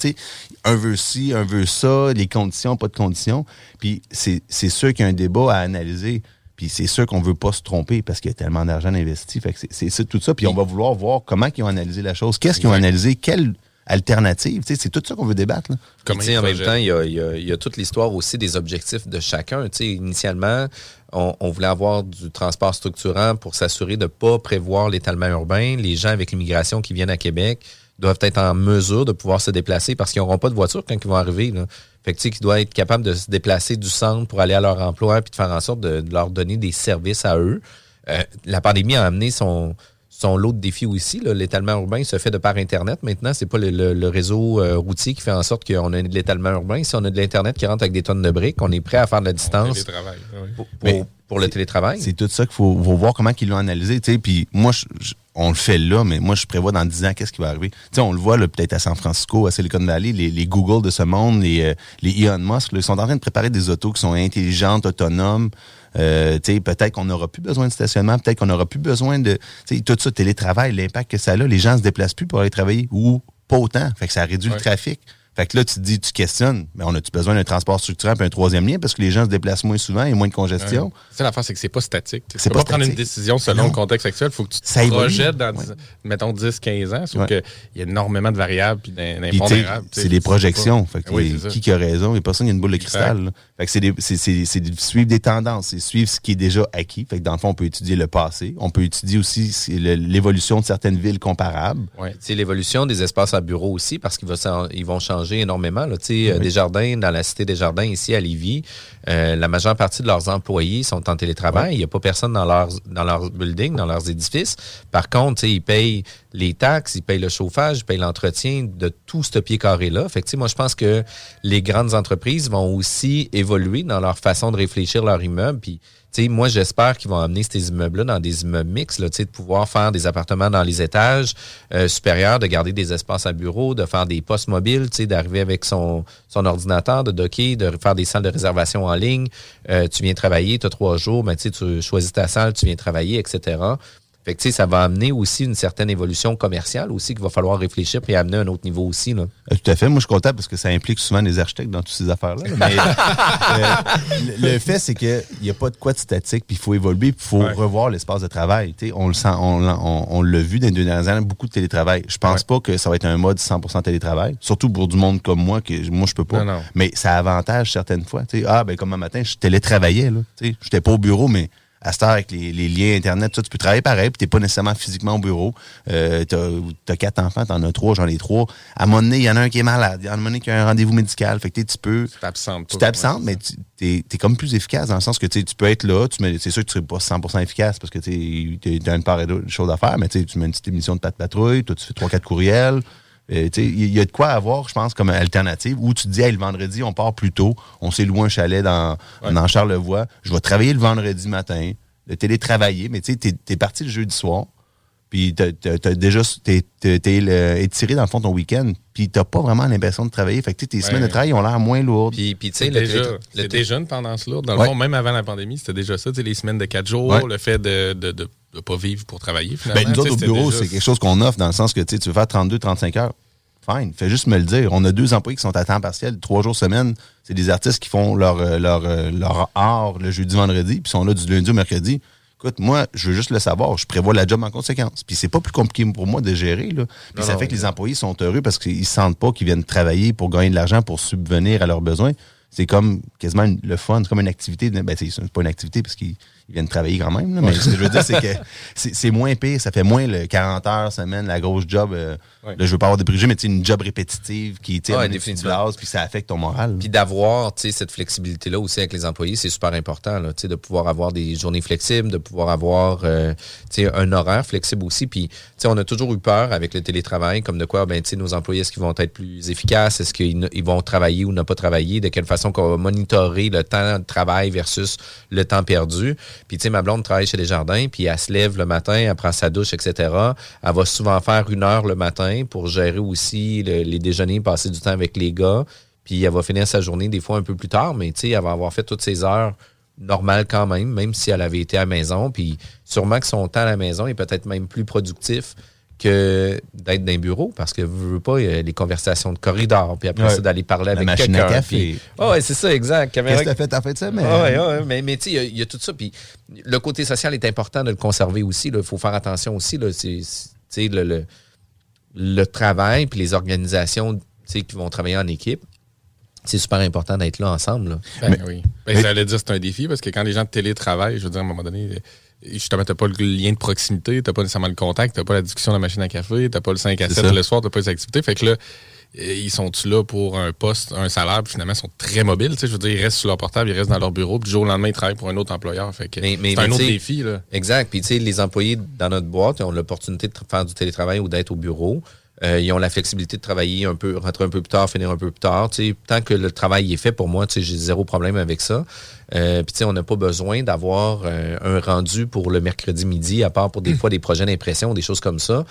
Speaker 6: un veut ci, un veut ça, les conditions, pas de conditions. Puis c'est c'est sûr qu'il y a un débat à analyser. Puis c'est sûr qu'on veut pas se tromper parce qu'il y a tellement d'argent investi. Fait que c'est- tout ça. Puis on va vouloir voir comment ils ont analysé la chose. Qu'est-ce qu'ils ont analysé? Quelle alternative? Tu sais, C'est tout ça qu'on veut débattre. là.
Speaker 3: En même temps, il y a, il y a- il y a toute l'histoire aussi des objectifs de chacun. Tu sais, initialement, on, on voulait avoir du transport structurant pour s'assurer de ne pas prévoir l'étalement urbain. Les gens avec l'immigration qui viennent à Québec doivent être en mesure de pouvoir se déplacer parce qu'ils n'auront pas de voiture quand ils vont arriver. Là. Fait que, tu sais, qu'ils doivent être capables de se déplacer du centre pour aller à leur emploi puis de faire en sorte de, de leur donner des services à eux. Euh, la pandémie a amené son, son lot de défis aussi. L'étalement urbain se fait de par Internet maintenant. C'est pas le, le- le réseau euh, routier qui fait en sorte qu'on a de l'étalement urbain. Si on a de l'Internet qui rentre avec des tonnes de briques, on est prêt à faire de la distance
Speaker 4: oui.
Speaker 3: pour, pour- pour le télétravail.
Speaker 6: C'est tout ça qu'il faut, faut voir comment ils l'ont analysé. Puis moi, je- je- on le fait là, mais moi, je prévois dans 10 ans qu'est-ce qui va arriver? On le voit peut-être à San Francisco, à Silicon Valley, les, les Google de ce monde, les, euh, les Elon Musk, là, ils sont en train de préparer des autos qui sont intelligentes, autonomes. Euh, peut-être qu'on n'aura plus besoin de stationnement, peut-être qu'on n'aura plus besoin de... Tout ça, télétravail, l'impact que ça a, les gens se déplacent plus pour aller travailler ou pas autant. Fait que ça réduit
Speaker 4: Ouais.
Speaker 6: le trafic. Fait que là, tu te dis, tu questionnes, mais on a-tu besoin d'un transport structurant puis un troisième lien? Parce que les gens se déplacent moins souvent, il y a moins de congestion?
Speaker 4: Ouais. C'est l'affaire, c'est que c'est pas statique. Tu
Speaker 6: C'est
Speaker 4: peux
Speaker 6: pas
Speaker 4: prendre une décision selon
Speaker 6: Non.
Speaker 4: le contexte actuel. Il faut que tu te projettes dans,
Speaker 6: Ouais.
Speaker 4: 10 mettons, 10, 15 ans. Sauf
Speaker 6: Ouais.
Speaker 4: qu'il y a énormément de variables
Speaker 6: sais,
Speaker 4: d'impondérables.
Speaker 6: c'est des projections. Fait que
Speaker 4: Oui,
Speaker 6: les- qui qui a raison? Il n'y a personne qui a une boule de cristal. là. Fait que c'est de suivre des tendances, c'est suivre ce qui est déjà acquis. Fait que dans le fond, on peut étudier le passé. On peut étudier aussi l'évolution de certaines villes comparables.
Speaker 4: Ouais.
Speaker 3: C'est l'évolution des espaces à bureaux aussi, parce qu'ils vont, s'en- énormément. Là. Sais, euh, Des jardins, dans la cité des jardins, ici à Lévis, euh, la majeure partie de leurs employés sont en télétravail. Il n'y a pas personne dans leurs dans leurs buildings, dans leurs édifices. Par contre, ils payent les taxes, ils payent le chauffage, ils payent l'entretien de tout ce pied carré-là. Fait que, moi, je pense que les grandes entreprises vont aussi évoluer dans leur façon de réfléchir leur immeuble. Puis, moi, j'espère qu'ils vont amener ces immeubles-là dans des immeubles mixtes, de pouvoir faire des appartements dans les étages euh, supérieurs, de garder des espaces à bureau, de faire des postes mobiles, d'arriver avec son, son ordinateur, de docker, de faire des salles de réservation en ligne. Euh, tu viens travailler, tu as trois jours, sais, tu choisis ta salle, tu viens travailler, etc. Fait que, tu sais, ça va amener aussi une certaine évolution commerciale aussi qu'il va falloir réfléchir puis amener à un autre niveau aussi, là.
Speaker 6: Euh, Tout à fait. Moi, je suis content parce que ça implique souvent des architectes dans toutes ces affaires-là. là. Mais (laughs) euh, le, le fait, c'est qu'il n'y a pas de quoi de statique, puis il faut évoluer, puis il faut
Speaker 4: Ouais.
Speaker 6: revoir l'espace de travail. Tu sais, on le sent, on, l'a- on- on l'a vu dans les deux dernières années, beaucoup de télétravail. Je pense
Speaker 4: Ouais.
Speaker 6: pas que ça va être un mode 100% télétravail, surtout pour du monde comme moi, que moi, je peux pas.
Speaker 4: Non, non.
Speaker 6: Mais ça avantage certaines fois. Tu sais, ah, ben comme un matin, je télétravaillais. Là, tu sais, j'étais pas au bureau, mais à cette heure, avec les, les liens Internet, ça, tu peux travailler pareil, puis t'es pas nécessairement physiquement au bureau. Euh, t'as, t'as quatre enfants, t'en as trois, j'en ai trois. À un moment donné, il y en a un qui est malade. Il y en a un moment donné qui a un rendez-vous médical. Fait que tu tu peux...
Speaker 4: Tu t'absentes
Speaker 6: Tu t'absentes, mais tu t'es, t'es comme plus efficace dans le sens que tu tu peux être là, tu c'est sûr que tu serais pas 100% efficace parce que tu as une part et d'autre de choses à faire, mais tu tu mets une petite émission de pas de patrouille, toi tu fais trois quatre courriels. Euh, Il y a de quoi avoir, je pense, comme alternative, où tu te dis, hey, le vendredi, on part plus tôt, on s'est loué un chalet dans,
Speaker 4: Ouais.
Speaker 6: dans Charlevoix, je vais travailler le vendredi matin, le télétravailler, mais tu t'es parti le jeudi soir, puis t'as, déjà t'es, t'es- t'es le- étiré dans le fond ton week-end, puis t'as pas vraiment l'impression de travailler. Fait que tu sais, tes
Speaker 4: Ouais.
Speaker 6: semaines de travail ont l'air moins lourdes.
Speaker 3: Puis, puis tu sais, le,
Speaker 4: déjà,
Speaker 3: le
Speaker 4: déjà une tendance lourde. Dans le
Speaker 6: Ouais.
Speaker 4: fond, même avant la pandémie, c'était déjà ça. tu sais, Les semaines de quatre jours,
Speaker 6: Ouais.
Speaker 4: le fait de ne de, de, de pas vivre pour travailler. Finalement,
Speaker 6: Ben, nous autres, au bureau,
Speaker 4: déjà-
Speaker 6: c'est quelque chose qu'on offre dans le sens que tu sais, tu veux faire 32-35 heures. Fine, fais juste me le dire. On a deux employés qui sont à temps partiel, trois jours semaine. C'est des artistes qui font leur, euh, leur, euh, leur art le jeudi, vendredi, puis sont là du lundi au mercredi. Écoute, moi, je veux juste le savoir. Je prévois la job en conséquence. Puis c'est pas plus compliqué pour moi de gérer. Là. Puis
Speaker 3: Non,
Speaker 6: ça
Speaker 3: non,
Speaker 6: fait que les employés sont heureux parce qu'ils sentent pas qu'ils viennent travailler pour gagner de l'argent, pour subvenir à leurs besoins. C'est comme quasiment le fun, c'est comme une activité. Ben, c'est pas une activité parce qu'ils ils viennent travailler quand même. là. mais ce que je veux dire, c'est que (laughs) c'est moins pire. Ça fait moins le 40 heures semaine, la grosse job. euh,
Speaker 4: Ouais.
Speaker 6: Là, je veux pas avoir de préjugés, mais tu une job répétitive qui, sais,
Speaker 3: Ouais,
Speaker 6: à un moment donné,
Speaker 3: définitivement.
Speaker 6: tu te lasses, puis ça affecte ton moral.
Speaker 3: Puis d'avoir tu sais, cette flexibilité-là aussi avec les employés, c'est super important. Là, tu sais, de pouvoir avoir des journées flexibles, de pouvoir avoir euh, tu sais, un horaire flexible aussi. Puis tu sais, on a toujours eu peur avec le télétravail, comme de quoi ben, tu sais, nos employés, est-ce qu'ils vont être plus efficaces? Est-ce qu'ils ils vont travailler ou ne pas travailler? De quelle façon qu'on va monitorer le temps de travail versus le temps perdu? Puis tu sais, ma blonde travaille chez les jardins, puis elle se lève le matin, elle prend sa douche, etc. Elle va souvent faire une heure le matin pour gérer aussi le- les déjeuners, passer du temps avec les gars. Puis elle va finir sa journée des fois un peu plus tard, mais tu sais, elle va avoir fait toutes ses heures normal quand même, même si elle avait été à la maison. Puis sûrement que son temps à la maison est peut-être même plus productif que d'être dans un bureau parce que vous veux pas il y a les conversations de corridor puis après
Speaker 6: Ouais.
Speaker 3: ça d'aller parler
Speaker 6: La
Speaker 3: avec
Speaker 6: machine à
Speaker 3: quelqu'un
Speaker 6: café.
Speaker 3: puis- Ah ouais c'est ça exact Caméra-
Speaker 6: Qu'est-ce que t'as fait en fait ça? Mais...
Speaker 3: ouais, ouais, ouais, mais, mais tu sais, il y a- il y, a tout ça. Puis le côté social est important de le conserver aussi. Il faut faire attention aussi. là. C'est- c'est- tu sais, le, le, le travail puis les organisations tu sais, qui vont travailler en équipe, c'est super important d'être là ensemble. là.
Speaker 4: Ben oui. Ben, J'allais dire c'est un défi parce que quand les gens télétravaillent, je veux dire, à un moment donné, justement, t'as pas le lien de proximité, t'as pas nécessairement le contact, t'as pas la discussion de la machine à café, t'as pas le 5 à
Speaker 6: C'est
Speaker 4: 7
Speaker 6: ça.
Speaker 4: le soir, t'as pas les activités. Fait que là, euh, ils sont-tu là pour un poste, un salaire, puis finalement, ils sont très mobiles. Tu sais, je veux dire, ils restent sur leur portable, ils restent dans leur bureau, puis du jour au lendemain, ils travaillent pour un autre employeur. Fait que
Speaker 3: Mais- mais-
Speaker 4: c'est un
Speaker 3: mais
Speaker 4: autre défi, là.
Speaker 3: Exact. Puis, tu sais, les employés dans notre boîte ont l'opportunité de faire du télétravail ou d'être au bureau. Euh, ils ont la flexibilité de travailler un peu, rentrer un peu plus tard, finir un peu plus tard. Tant que le travail est fait, pour moi, j'ai zéro problème avec ça. Euh, Puis, on n'a pas besoin d'avoir euh, un rendu pour le mercredi midi, à part pour des fois des projets d'impression, des choses comme ça.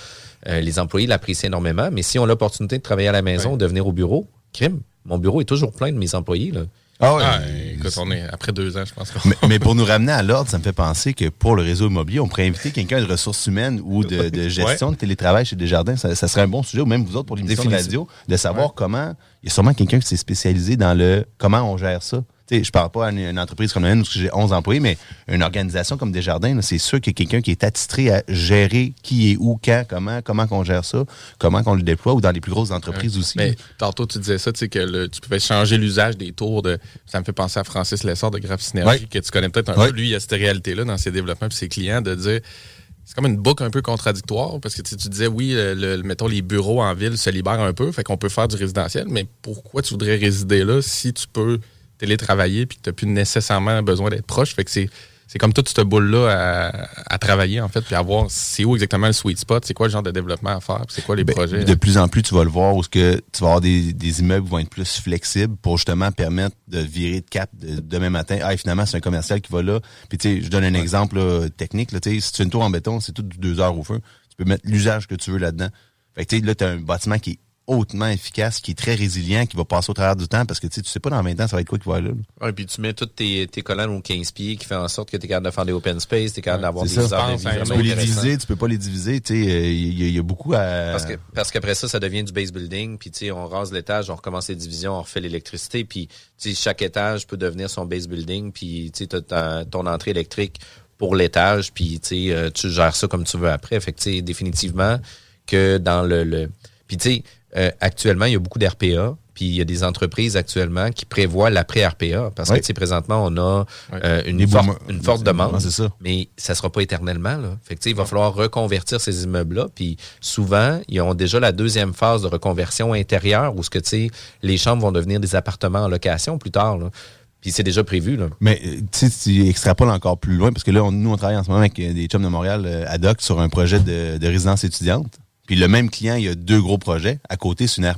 Speaker 3: Les employés l'apprécient énormément. Mais si on a l'opportunité de travailler à la maison, de venir au bureau, crime. Mon bureau est toujours plein de mes employés. Là.
Speaker 6: Ah ouais.
Speaker 4: Ah, écoute, on est après deux ans, je pense.
Speaker 6: mais, (laughs) mais pour nous ramener à l'ordre, ça me fait penser que pour le réseau immobilier, on pourrait inviter quelqu'un de ressources humaines ou de, de gestion de télétravail chez Desjardins. Ça, ça serait un bon sujet, ou même vous autres pour l'émission de radio, de savoir comment. Il y a sûrement quelqu'un qui s'est spécialisé dans le comment on gère ça. Sais, je parle pas à une, une entreprise comme la mienne où j'ai 11 employés, mais une organisation comme Desjardins, c'est sûr qu'il y a quelqu'un qui est attitré à gérer qui est où, quand, comment, comment qu'on gère ça, comment qu'on le déploie, ou dans les plus grosses entreprises aussi.
Speaker 4: Mais tantôt, tu disais ça, tu sais, que le- tu pouvais changer l'usage des tours de. Ça me fait penser à Francis Lessard de Graph Synergie,
Speaker 6: Ouais.
Speaker 4: que tu connais peut-être un
Speaker 6: Ouais.
Speaker 4: peu. Lui, il a cette réalité-là dans ses développements et ses clients de dire. C'est comme une boucle un peu contradictoire parce que tu, sais, tu disais, oui, le, le- mettons, les bureaux en ville se libèrent un peu, fait qu'on peut faire du résidentiel, mais pourquoi tu voudrais résider là si tu peux télétravailler puis que tu n'as plus nécessairement besoin d'être proche? Fait que c'est. C'est comme toute cette boule-là à, à travailler, en fait, puis à voir c'est où exactement le sweet spot, c'est quoi le genre de développement à faire, c'est quoi les
Speaker 6: Ben,
Speaker 4: projets.
Speaker 6: De plus en plus, tu vas le voir où ce que tu vas avoir des, des immeubles qui vont être plus flexibles pour justement permettre de virer de cap de- demain matin. Ah, et finalement, c'est un commercial qui va là. Puis tu sais, je donne un exemple là, technique. Là, tu sais, si tu fais une tour en béton, c'est tout du deux heures au feu. Tu peux mettre l'usage que tu veux là-dedans. Fait que tu sais, là, tu as un bâtiment qui est hautement efficace, qui est très résilient, qui va passer au travers du temps parce que tu sais, tu sais pas dans 20 ans, ça va être quoi qui va là.
Speaker 3: Ouais, puis tu mets tous tes, tes collants aux 15 pieds qui fait en sorte que tu es capable de faire des open space, tu es capable d'avoir des heures de
Speaker 6: Tu peux les diviser, tu peux pas les diviser. Tu sais, euh, il y, a- il y a beaucoup à...
Speaker 3: Parce que parce qu'après ça, ça devient du base building, puis tu sais, on rase l'étage, on recommence les divisions, on refait l'électricité, puis tu sais, chaque étage peut devenir son base building, puis tu sais, t'as ta- ton entrée électrique pour l'étage, puis tu sais, euh, tu gères ça comme tu veux après. Fait que tu sais, définitivement que dans le, le... puis tu sais, euh, actuellement, il y a beaucoup d'RPA, puis il y a des entreprises actuellement qui prévoient l'après-RPA, parce
Speaker 6: Oui.
Speaker 3: que présentement, on a euh, une, forte, une demande
Speaker 6: ça.
Speaker 3: mais ça sera pas éternellement. Là. Fait que, il va falloir reconvertir ces immeubles-là. Puis souvent, ils ont déjà la deuxième phase de reconversion intérieure où ce que, tu sais, les chambres vont devenir des appartements en location plus tard. Là. Puis c'est déjà prévu. Là.
Speaker 6: Mais euh, tu tu extrapoles encore plus loin, parce que là, on- nous, on travaille en ce moment avec des chums de Montréal euh, ad hoc sur un projet de, de résidence étudiante. Puis le même client, il y a deux gros projets. À côté, c'est une RPA.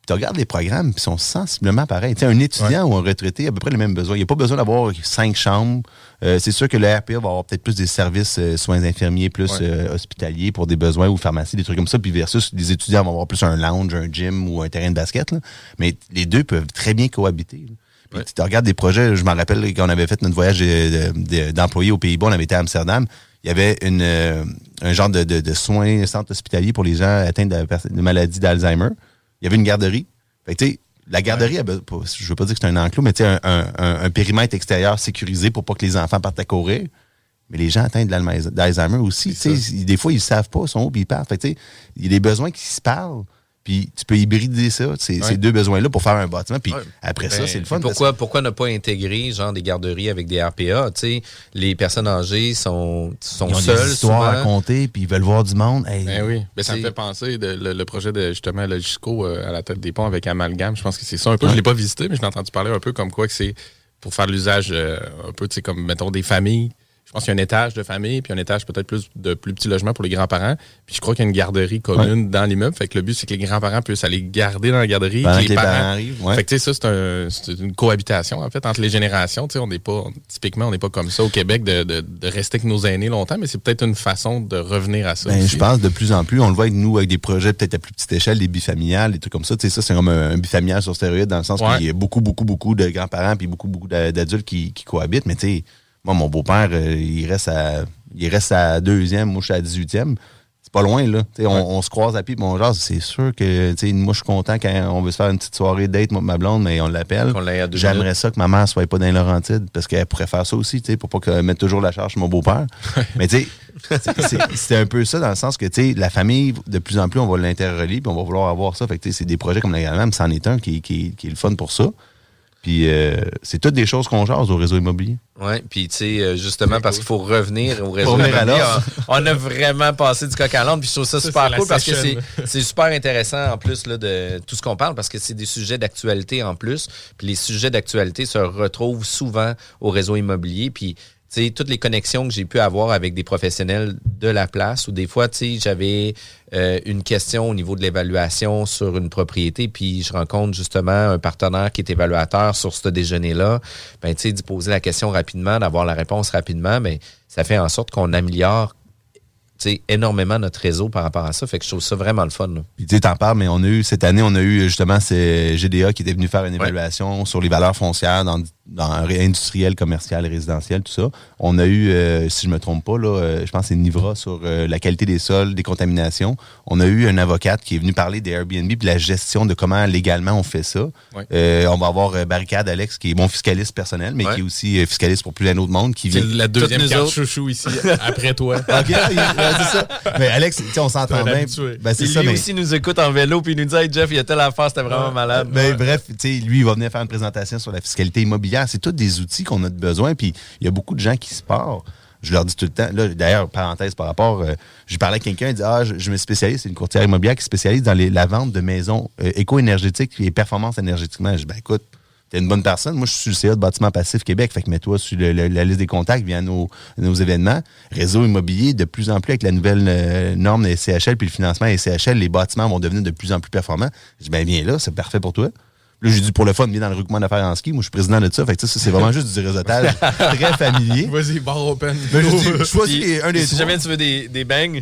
Speaker 6: Puis tu regardes les programmes, puis ils sont sensiblement pareils. Tu sais, un étudiant ou un retraité a à peu près les mêmes besoins. Il n'y a pas besoin d'avoir cinq chambres. Euh, c'est sûr que le RPA va avoir peut-être plus des services euh, soins infirmiers, plus
Speaker 4: Ouais.
Speaker 6: euh, hospitaliers pour des besoins ou pharmacie, des trucs comme ça. Puis versus des étudiants vont avoir plus un lounge, un gym ou un terrain de basket. là. Mais les deux peuvent très bien cohabiter. là. Puis tu regardes des projets, je m'en rappelle quand on avait fait notre voyage de- de- d'employés aux Pays-Bas, on avait été à Amsterdam. Il y avait une, euh, un genre de, de, de soins, centre hospitalier pour les gens atteints de, de maladie d'Alzheimer. Il y avait une garderie. Fait que, tu sais, la garderie, elle, pas- je veux pas dire que c'est un enclos, mais tu sais, un, un, un- un périmètre extérieur sécurisé pour pas que les enfants partent à courir. Mais les gens atteints de d'Alzheimer aussi, tu sais, ils- des fois, ils savent pas, ils sont où, puis ils partent. Fait que, tu sais, il y a des besoins qui se parlent. Puis tu peux hybrider ça, ces, ces deux besoins-là, pour faire un bâtiment. Puis
Speaker 3: Ouais.
Speaker 6: après ça,
Speaker 3: Ben,
Speaker 6: c'est le fun.
Speaker 3: Pourquoi, pourquoi ne pas intégrer genre des garderies avec des RPA? Tu sais, les personnes âgées sont, sont
Speaker 6: Ils ont
Speaker 3: seules
Speaker 6: des histoires à compter, puis ils veulent voir du monde. Hey,
Speaker 4: Ben oui. Ben, ça me fait penser de, le, le projet de justement Logisco euh, à la tête des ponts avec Amalgame. Je pense que c'est ça un peu. Je l'ai pas visité, mais je l'ai entendu parler un peu comme quoi que c'est pour faire l'usage euh, un peu, tu sais, comme mettons des familles. Je pense qu'il y a un étage de famille, puis un étage peut-être plus de plus petits logements pour les grands-parents. Puis je crois qu'il y a une garderie commune dans l'immeuble. Fait que le but, c'est que les grands-parents puissent aller garder dans la garderie.
Speaker 6: Que les parents arrivent, ouais.
Speaker 4: Fait que tu sais, ça, c'est un- c'est une cohabitation, en fait, entre les générations. Tu sais, on n'est pas, typiquement, on n'est pas comme ça au Québec de, de- de rester avec nos aînés longtemps, mais c'est peut-être une façon de revenir à ça.
Speaker 6: Ben, je pense de plus en plus, on le voit avec nous, avec des projets peut-être à plus petite échelle, des bifamiliales, des trucs comme ça. Tu sais, ça, c'est comme un, un bifamilial sur stéroïde dans le sens
Speaker 4: Ouais.
Speaker 6: qu'il y a beaucoup, beaucoup, beaucoup de grands-parents puis beaucoup, beaucoup d'a- d'adultes qui, qui cohabitent. Mais tu sais, moi, mon beau-père, euh, il reste à il reste à deuxième, moi, je suis à 18e. C'est pas loin, là. On, on se croise à pied, puis on jase. C'est sûr que, moi, je suis content quand on veut se faire une petite soirée date, moi, ma blonde, mais on l'appelle. J'aimerais ça que ma mère soit pas dans les Laurentides, parce qu'elle pourrait faire ça aussi, pour pas que mette toujours la charge sur mon beau-père. mais tu sais, (laughs) c'est- un peu ça dans le sens que, tu la famille, de plus en plus, on va l'interrelier, puis on va vouloir avoir ça. Fait que, c'est des projets comme la Gamme, c'en est un qui, qui, qui est le fun pour ça. Puis, euh, c'est toutes des choses qu'on jase au réseau immobilier.
Speaker 3: Oui, puis tu sais, euh, justement, parce qu'il faut revenir au réseau immobilier, on, on a vraiment passé du coq à l'âne, puis je trouve ça,
Speaker 4: Ça,
Speaker 3: super cool parce que c'est super intéressant en plus là, de tout ce qu'on parle, parce que c'est des sujets d'actualité en plus, puis les sujets d'actualité se retrouvent souvent au réseau immobilier, puis sais, toutes les connexions que j'ai pu avoir avec des professionnels de la place, ou des fois, tu sais, j'avais euh, une question au niveau de l'évaluation sur une propriété, puis je rencontre justement un partenaire qui est évaluateur sur ce déjeuner-là, ben, tu sais, d'y poser la question rapidement, d'avoir la réponse rapidement, mais ça fait en sorte qu'on améliore tu sais, énormément notre réseau par rapport à ça. Fait que je trouve ça vraiment le fun. là.
Speaker 6: Puis tu t'en parles, mais on a eu, cette année, on a eu justement c'est GDA qui était venu faire une évaluation sur les valeurs foncières dans, dans industriel, commercial résidentiel, tout ça. On a eu, euh, si je me trompe pas, là, euh, je pense que c'est Nivra sur euh, la qualité des sols, des contaminations. On a eu un avocate qui est venu parler des Airbnb puis de la gestion de comment légalement on fait ça.
Speaker 4: Ouais.
Speaker 6: Euh, on va avoir euh, Barricade Alex, qui est mon fiscaliste personnel, mais
Speaker 3: Ouais.
Speaker 6: qui est aussi euh, fiscaliste pour plus d'un autre monde, qui
Speaker 4: C'est
Speaker 6: vient
Speaker 4: la deuxième carte chouchou ici, (laughs) après toi.
Speaker 6: OK, il- ouais, c'est ça. Mais Alex, on s'entend bien. Ben, c'est ça,
Speaker 3: lui
Speaker 6: mais...
Speaker 3: aussi nous écoute en vélo, puis il nous dit Hey Jeff, il y a telle affaire, c'était vraiment malade.
Speaker 6: Ben, bref, tu sais, lui, il va venir faire une présentation sur la fiscalité immobilière. C'est tous des outils qu'on a besoin. Puis il y a beaucoup de gens qui se partent. Je leur dis tout le temps. Là, d'ailleurs, parenthèse par rapport, euh, je parlais à quelqu'un, il dit Ah, je, me spécialise, c'est une courtière immobilière qui se spécialise dans la vente de maisons euh, éco-énergétiques et performance énergétiquement. Je dis Ben écoute, t'es une bonne personne. Moi, je suis le CA de bâtiment passif Québec. Fait que mets-toi sur la liste des contacts, nos, nos événements. Réseau immobilier, de plus en plus avec la nouvelle euh, norme des CHL puis le financement des CHL, les bâtiments vont devenir de plus en plus performants. Je dis Ben viens là, c'est parfait pour toi. Là, j'ai dit pour le fun, viens dans le regroupement d'affaires en ski. Moi, je suis président de ça. Fait que ça, c'est vraiment juste du réseautage (laughs) très familier.
Speaker 4: Vas-y, bar open.
Speaker 6: Je dis, je choisis
Speaker 3: Puis,
Speaker 6: un des
Speaker 3: si
Speaker 6: trois.
Speaker 3: jamais tu veux des, des bangs,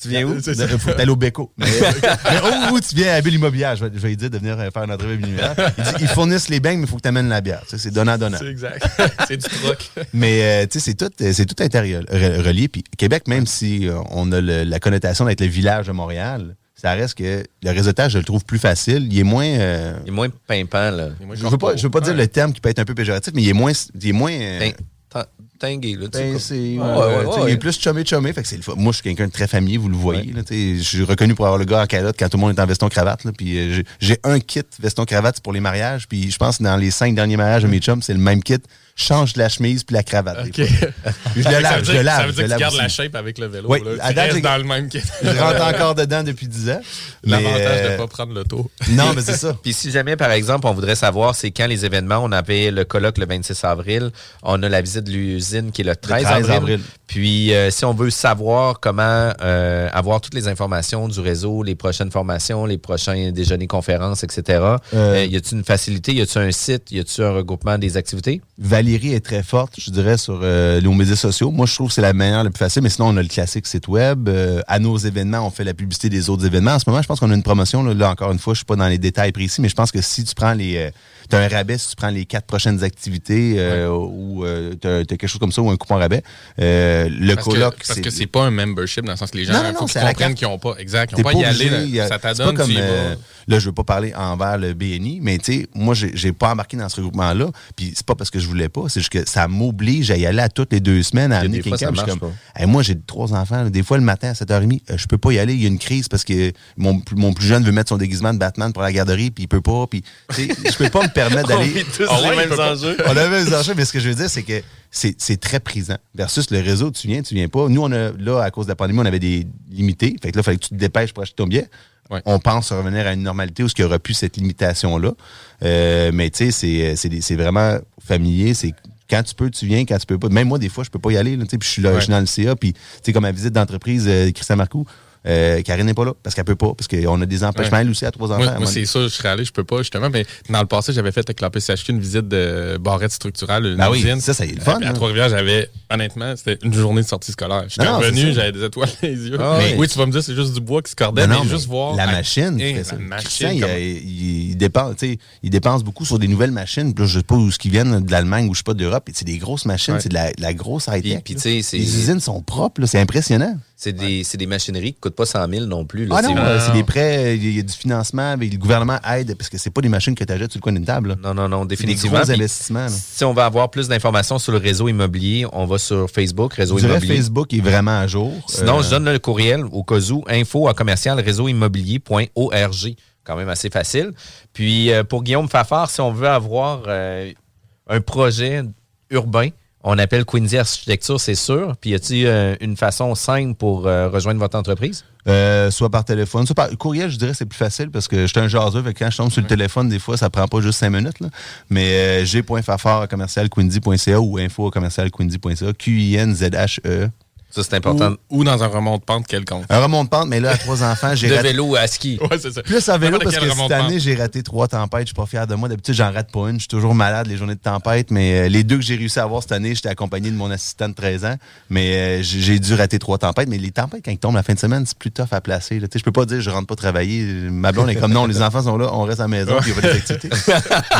Speaker 3: tu viens où?
Speaker 6: Il faut aller au Beko. Mais, (laughs) mais où, où tu viens à Bulle Immobilière? Je vais, je vais lui dire de venir euh, faire une entrevue à Immobilière. Il dit, ils fournissent les beignes, mais il faut que tu amènes la bière. Tu sais, C'est donnant-donnant.
Speaker 4: C'est exact. (laughs) c'est du troc.
Speaker 6: Mais euh, tu sais, c'est tout, euh, c'est tout intérieur, re- relié. Puis Québec, même si on a le- la connotation d'être le village de Montréal, ça reste que le réseautage, je le trouve plus facile. Il est moins. euh,
Speaker 3: Il est moins pimpant, là.
Speaker 6: je veux pas, je veux pas dire le terme qui peut être un peu péjoratif, mais il est moins. Il est moins euh,
Speaker 3: Tin- tin- Tingué, là.
Speaker 6: ben, c'est-
Speaker 3: Ouais,
Speaker 6: ouais. Il est plus chumé chumé, fait que c'est le fun. Moi, je suis quelqu'un de très familier, vous le voyez. là, tu sais, je suis reconnu pour avoir le gars en calotte quand tout le monde est en veston cravate. Là, puis euh, j'ai- un kit veston cravate c'est pour les mariages. Puis je pense que dans les cinq derniers mariages de mes chums, c'est le même kit. Je change la chemise puis la cravate. (laughs) je le
Speaker 4: ça
Speaker 6: lave,
Speaker 4: veut
Speaker 6: je
Speaker 4: dire,
Speaker 6: le lave.
Speaker 4: ça veut
Speaker 6: je
Speaker 4: dire
Speaker 6: le
Speaker 4: que tu
Speaker 6: lave
Speaker 4: gardes la shape avec le vélo.
Speaker 6: Oui,
Speaker 4: là. Tu
Speaker 6: date,
Speaker 4: restes dans le même.
Speaker 6: Je rentre encore dedans depuis 10 ans.
Speaker 4: L'avantage de
Speaker 6: euh,
Speaker 4: ne pas prendre l'auto.
Speaker 6: Non, mais c'est ça. (laughs)
Speaker 3: Puis si jamais, par exemple, on voudrait savoir c'est quand les événements, on avait le colloque le 26 avril, on a la visite de l'usine qui est le 13,
Speaker 6: 13
Speaker 3: avril.
Speaker 6: avril.
Speaker 3: Puis euh, si on veut savoir comment euh, avoir toutes les informations du réseau, les prochaines formations, les prochains déjeuners, conférences, etc.,
Speaker 6: Euh,
Speaker 3: euh, y a-t-il une facilité, y a-t-il un site, y a-t-il un regroupement des activités?
Speaker 6: Valérie est très forte, je dirais, sur euh, nos médias sociaux. Moi, je trouve que c'est la meilleure, la plus facile. Mais sinon, on a le classique site web. Euh, à nos événements, on fait la publicité des autres événements. En ce moment, je pense qu'on a une promotion. Là, Là, encore une fois, je suis pas dans les détails précis, mais je pense que si tu prends les... tu as un rabais si tu prends les quatre prochaines activités euh, ou euh, tu as, quelque chose comme ça ou un coupon rabais. Euh, le
Speaker 4: Parce que,
Speaker 6: coloc,
Speaker 4: parce que c'est pas un membership dans le sens que les gens
Speaker 6: Non, non, non, la
Speaker 4: comprennent qu'ils n'ont pas. Exact. Ils n'ont pas y
Speaker 6: obligé,
Speaker 4: aller.
Speaker 6: a-
Speaker 4: là. Ça t'adonne,
Speaker 6: comme, euh, là, je veux pas parler envers le BNI, mais tu sais, moi, j'ai pas embarqué dans ce regroupement-là. Puis c'est pas parce que je voulais pas, c'est juste que ça m'oblige à y aller à toutes les deux semaines, à amener quelqu'un. Hey, moi, j'ai trois enfants. là. des fois, le matin à 7h30, euh, je peux pas y aller. Il y a une crise parce que mon, plus- mon plus jeune veut mettre son déguisement de Batman pour la garderie, puis il peut pas. Puis, je peux pas me (laughs) permettre
Speaker 3: On
Speaker 6: d'aller.
Speaker 4: Ah
Speaker 3: les
Speaker 4: ouais. (laughs)
Speaker 6: On a les mêmes enjeux, mais ce que je veux dire, c'est que c'est très présent. Versus le réseau, tu viens, tu viens pas. Nous, on a, là, à cause de la pandémie, on avait des limités. Fait que là, il fallait que tu te dépêches pour acheter ton billet.
Speaker 4: Ouais.
Speaker 6: On pense revenir à une normalité où il n'y aura plus cette limitation-là. Euh, mais tu sais, c'est- vraiment familier. C'est quand tu peux, tu viens, quand tu peux pas. Même moi, des fois, je peux pas y aller, là, puis je suis là, je suis dans le CA, puis, tu sais, comme ma visite d'entreprise, euh, Christian Marcoux, euh, Karine n'est pas là, parce qu'elle peut pas, parce qu'on a des empêchements,
Speaker 4: Ouais.
Speaker 6: elle aussi, à trois enfants.
Speaker 4: Moi, c'est ça, je serais allé, je peux pas, justement. Mais dans le passé, j'avais fait avec la PCHQ une visite de barrette structurale, une
Speaker 6: Ben oui,
Speaker 4: usine.
Speaker 6: ça, ça y est le fun,
Speaker 4: Puis À
Speaker 6: hein.
Speaker 4: Trois-Rivières, j'avais, honnêtement, c'était une journée de sortie scolaire.
Speaker 6: C'est
Speaker 4: revenu,
Speaker 6: ça.
Speaker 4: j'avais des étoiles dans les yeux.
Speaker 6: Ah oui.
Speaker 4: oui, tu vas me dire, c'est juste du bois qui se cordait,
Speaker 6: Non,
Speaker 4: mais,
Speaker 6: mais
Speaker 4: juste voir.
Speaker 6: La
Speaker 4: à-
Speaker 6: machine, ça.
Speaker 4: la
Speaker 6: Christian,
Speaker 4: machine.
Speaker 6: il,
Speaker 4: comment-
Speaker 6: il- il dépense, tu sais, il dépense beaucoup sur des nouvelles machines. Puis là, je sais pas où ce qui viennent de l'Allemagne ou je sais pas d'Europe. Et C'est des grosses machines,
Speaker 3: Ouais.
Speaker 6: c'est de la, de la grosse high-tech.
Speaker 3: Puis,
Speaker 6: là.
Speaker 3: tu sais, c'est-
Speaker 6: Les usines sont propres, c'est impressionnant.
Speaker 3: C'est des, c'est des machineries qui coûtent pas 100 000 non plus. là.
Speaker 6: Ah non,
Speaker 3: C'est-
Speaker 6: euh, c'est des prêts, il y, a- il y a du financement, mais le gouvernement aide parce que c'est pas des machines que tu achètes sur le coin d'une table. là.
Speaker 3: Non, non, non,
Speaker 6: des
Speaker 3: définitivement.
Speaker 6: gros
Speaker 3: Puis,
Speaker 6: investissements.
Speaker 3: Si on veut avoir plus d'informations sur le réseau immobilier, on va sur Facebook, réseau
Speaker 6: Je
Speaker 3: immobilier.
Speaker 6: Facebook est vraiment à jour.
Speaker 3: Sinon,
Speaker 6: Euh,
Speaker 3: je donne le courriel au cas où, info à commercial réseauimmobilier.org. Quand même assez facile. Puis, euh, pour Guillaume Fafard, si on veut avoir euh, un projet urbain, on appelle Quincy Architecture, c'est sûr. Puis, y a-t-il euh, une façon simple pour euh, rejoindre votre entreprise?
Speaker 6: Euh, soit par téléphone, soit par courriel, je dirais c'est plus facile parce que je suis un jaseux, fait que quand je tombe sur le téléphone, des fois, ça prend pas juste cinq minutes. Là. Mais g.fafard à commercial ou info commercial quindy.ca, Q-I-N-Z-H-E.
Speaker 3: Ça, c'est important.
Speaker 4: Ou, ou dans un remonte-pente quelconque.
Speaker 6: Un remont de pente, mais là, à trois enfants, j'ai
Speaker 3: De
Speaker 6: raté.
Speaker 3: vélo à ski.
Speaker 4: Ouais, c'est ça.
Speaker 6: Plus à vélo parce que cette année, j'ai raté trois tempêtes. Je suis pas fier de moi. D'habitude, j'en rate pas une. Je suis toujours malade les journées de tempête. Mais euh, les deux que j'ai réussi à avoir cette année, j'étais accompagné de mon assistant de 13 ans. Mais euh, j'ai dû rater trois tempêtes. Mais les tempêtes, quand ils tombent la fin de semaine, c'est plus tough à placer. là. Tu sais, Je peux pas dire je rentre pas travailler. Ma blonde est comme non, les enfants sont là, on reste à la maison, puis il y a pas des activités.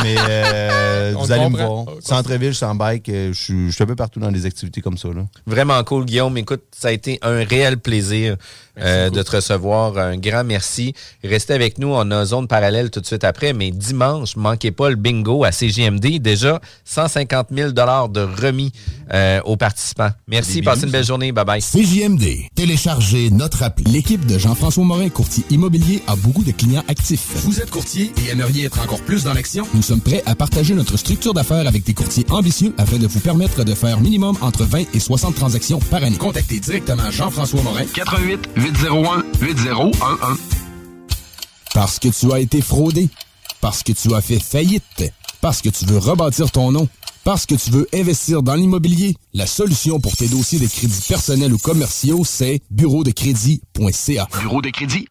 Speaker 6: mais euh, (laughs)
Speaker 4: On
Speaker 6: vous allez me voir.
Speaker 4: On
Speaker 6: Centre-ville, je suis en bike. euh, Je suis je suis un peu partout dans des activités comme ça. Là.
Speaker 3: Vraiment cool, Guillaume. Écoute, ça a été un réel plaisir euh, de te recevoir. Un grand merci. Restez avec nous. On a zone parallèle tout de suite après. Mais dimanche, manquez pas le bingo à CGMD. Déjà, 150 000 de remis euh, aux participants. Merci. Passez une belle journée. Bye bye.
Speaker 5: CJMD. Téléchargez notre appli. L'équipe de Jean-François Morin, courtier immobilier, a beaucoup de clients actifs. Vous êtes courtier et aimeriez être encore plus dans l'action? Nous sommes prêts à partager notre structure d'affaires avec des courtiers ambitieux afin de vous permettre de faire minimum entre 20 et 60 transactions par année. Contactez directement Jean-François Morin.
Speaker 1: 88 801 8011.
Speaker 5: Parce que tu as été fraudé. Parce que tu as fait faillite. Parce que tu veux rebâtir ton nom. Parce que tu veux investir dans l'immobilier. La solution pour tes dossiers de crédits personnels ou commerciaux, c'est bureau de crédit.ca.
Speaker 1: Bureau de crédit.ca.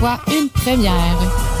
Speaker 7: une première.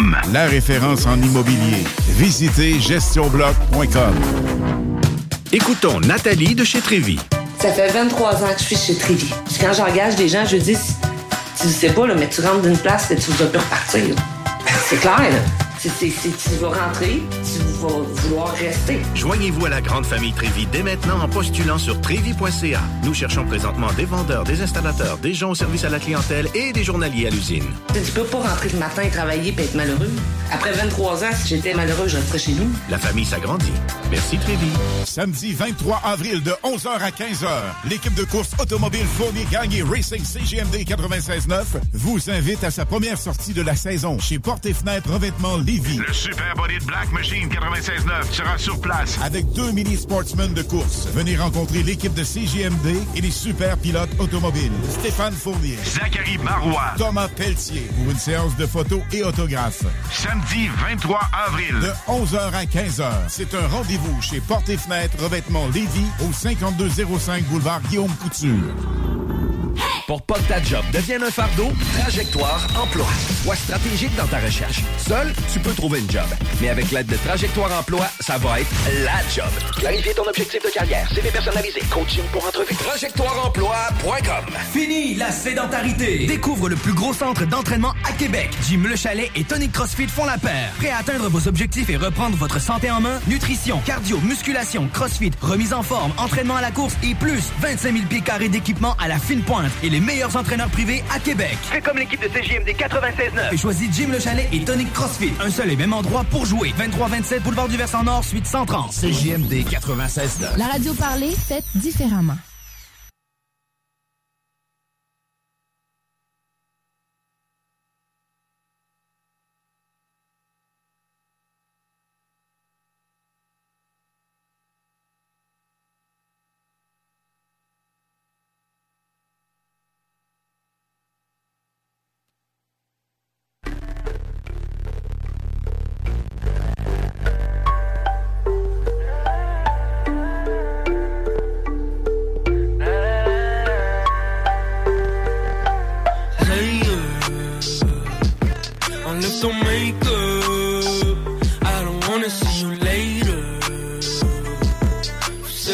Speaker 8: La référence en immobilier. Visitez GestionBloc.com
Speaker 9: Écoutons Nathalie de chez Trévy.
Speaker 10: Ça fait 23 ans que je suis chez Trévy. Puis quand j'engage des gens, je dis, tu sais pas, là, mais tu rentres d'une place et tu vas plus repartir. C'est clair, là. C'est- c'est- c'est- tu vas rentrer, tu vouloir rester.
Speaker 9: Joignez-vous à la grande famille Trévy dès maintenant en postulant sur trévy.ca. Nous cherchons présentement des vendeurs, des installateurs, des gens au service à la clientèle et des journaliers à l'usine.
Speaker 10: Tu peux pas rentrer le matin et travailler et être malheureux. Après 23 ans, si j'étais malheureux, je resterais chez nous.
Speaker 9: La famille s'agrandit. Merci Trévy.
Speaker 8: Samedi 23 avril de 11h à 15h, l'équipe de course automobile Fournier Gagné Racing CGMD 96.9 vous invite à sa première sortie de la saison chez Porte et Fenêtre Revêtement Lévis. Le Super Body de Black Machine 96.9 sera sur place avec deux mini sportsmen de course. Venez rencontrer l'équipe de CGMD et les super pilotes automobiles. Stéphane Fournier, Zachary Marois, Thomas Pelletier pour une séance de photos et autographes. Samedi 23 avril de 11h à 15h. C'est un rendez-vous chez Porte et Fenêtre Revêtement Lévis au 5205 boulevard Guillaume Couture.
Speaker 1: Pour pas que ta job devienne un fardeau, Trajectoire Emploi. Sois stratégique dans ta recherche. Seul, tu peux trouver une job. Mais avec l'aide de Trajectoire Emploi, ça va être la job. Clarifier ton objectif de carrière, CV personnalisé, coaching pour entrevue. TrajectoireEmploi.com
Speaker 11: Fini la sédentarité. Découvre le plus gros centre d'entraînement à Québec. Jim Le Chalet et Tonic CrossFit font la paire. Prêt à atteindre vos objectifs et reprendre votre santé en main? Nutrition, cardio, musculation, CrossFit, remise en forme, entraînement à la course et plus 25 000 pieds carrés d'équipement à la fine pointe et les meilleurs entraîneurs privés à Québec.
Speaker 12: Fais comme l'équipe de CJMD 96.9.
Speaker 11: Et choisis Jim Le Chalet et Tonic CrossFit. Un seul et même endroit pour jouer. 23-27 Boulevard du Versant Nord, suite 130. CJMD 96.9.
Speaker 7: La radio parlée, faite différemment.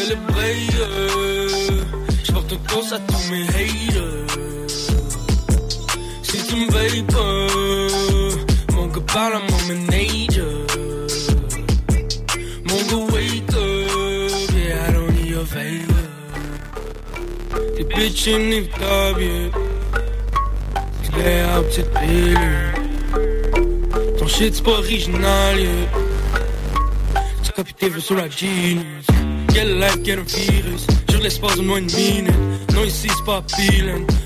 Speaker 13: Célébrer, uh, j'porte cause à tous mes haters. Si tu me pas, mon gars parle à mon manager. Mon gars wake up, yeah, I don't need your favor. T'es bitch inévitable, Play up petite pilule Ton shit c'est pas original yeah. Tu vœux sur la genius Quelle life, quel virus Sur l'espace de moins de minute Non ici c'est pas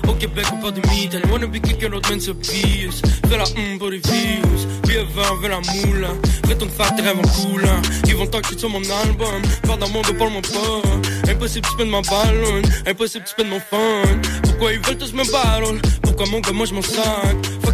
Speaker 13: Au Québec on parle de mythe wanna be quelqu'un d'autre man c'est obvious. Fais la hum pour les views. Vieux vin, veux la moule. Retourne faire tes rêves en coulant Ils vont t'enquêter sur mon album? Faire dans mon dos, parle-moi pas. Impossible tu spends ma ballon. Impossible tu spends mon fun. Pourquoi ils veulent tous me battle Pourquoi mon gars moi je m'en sac?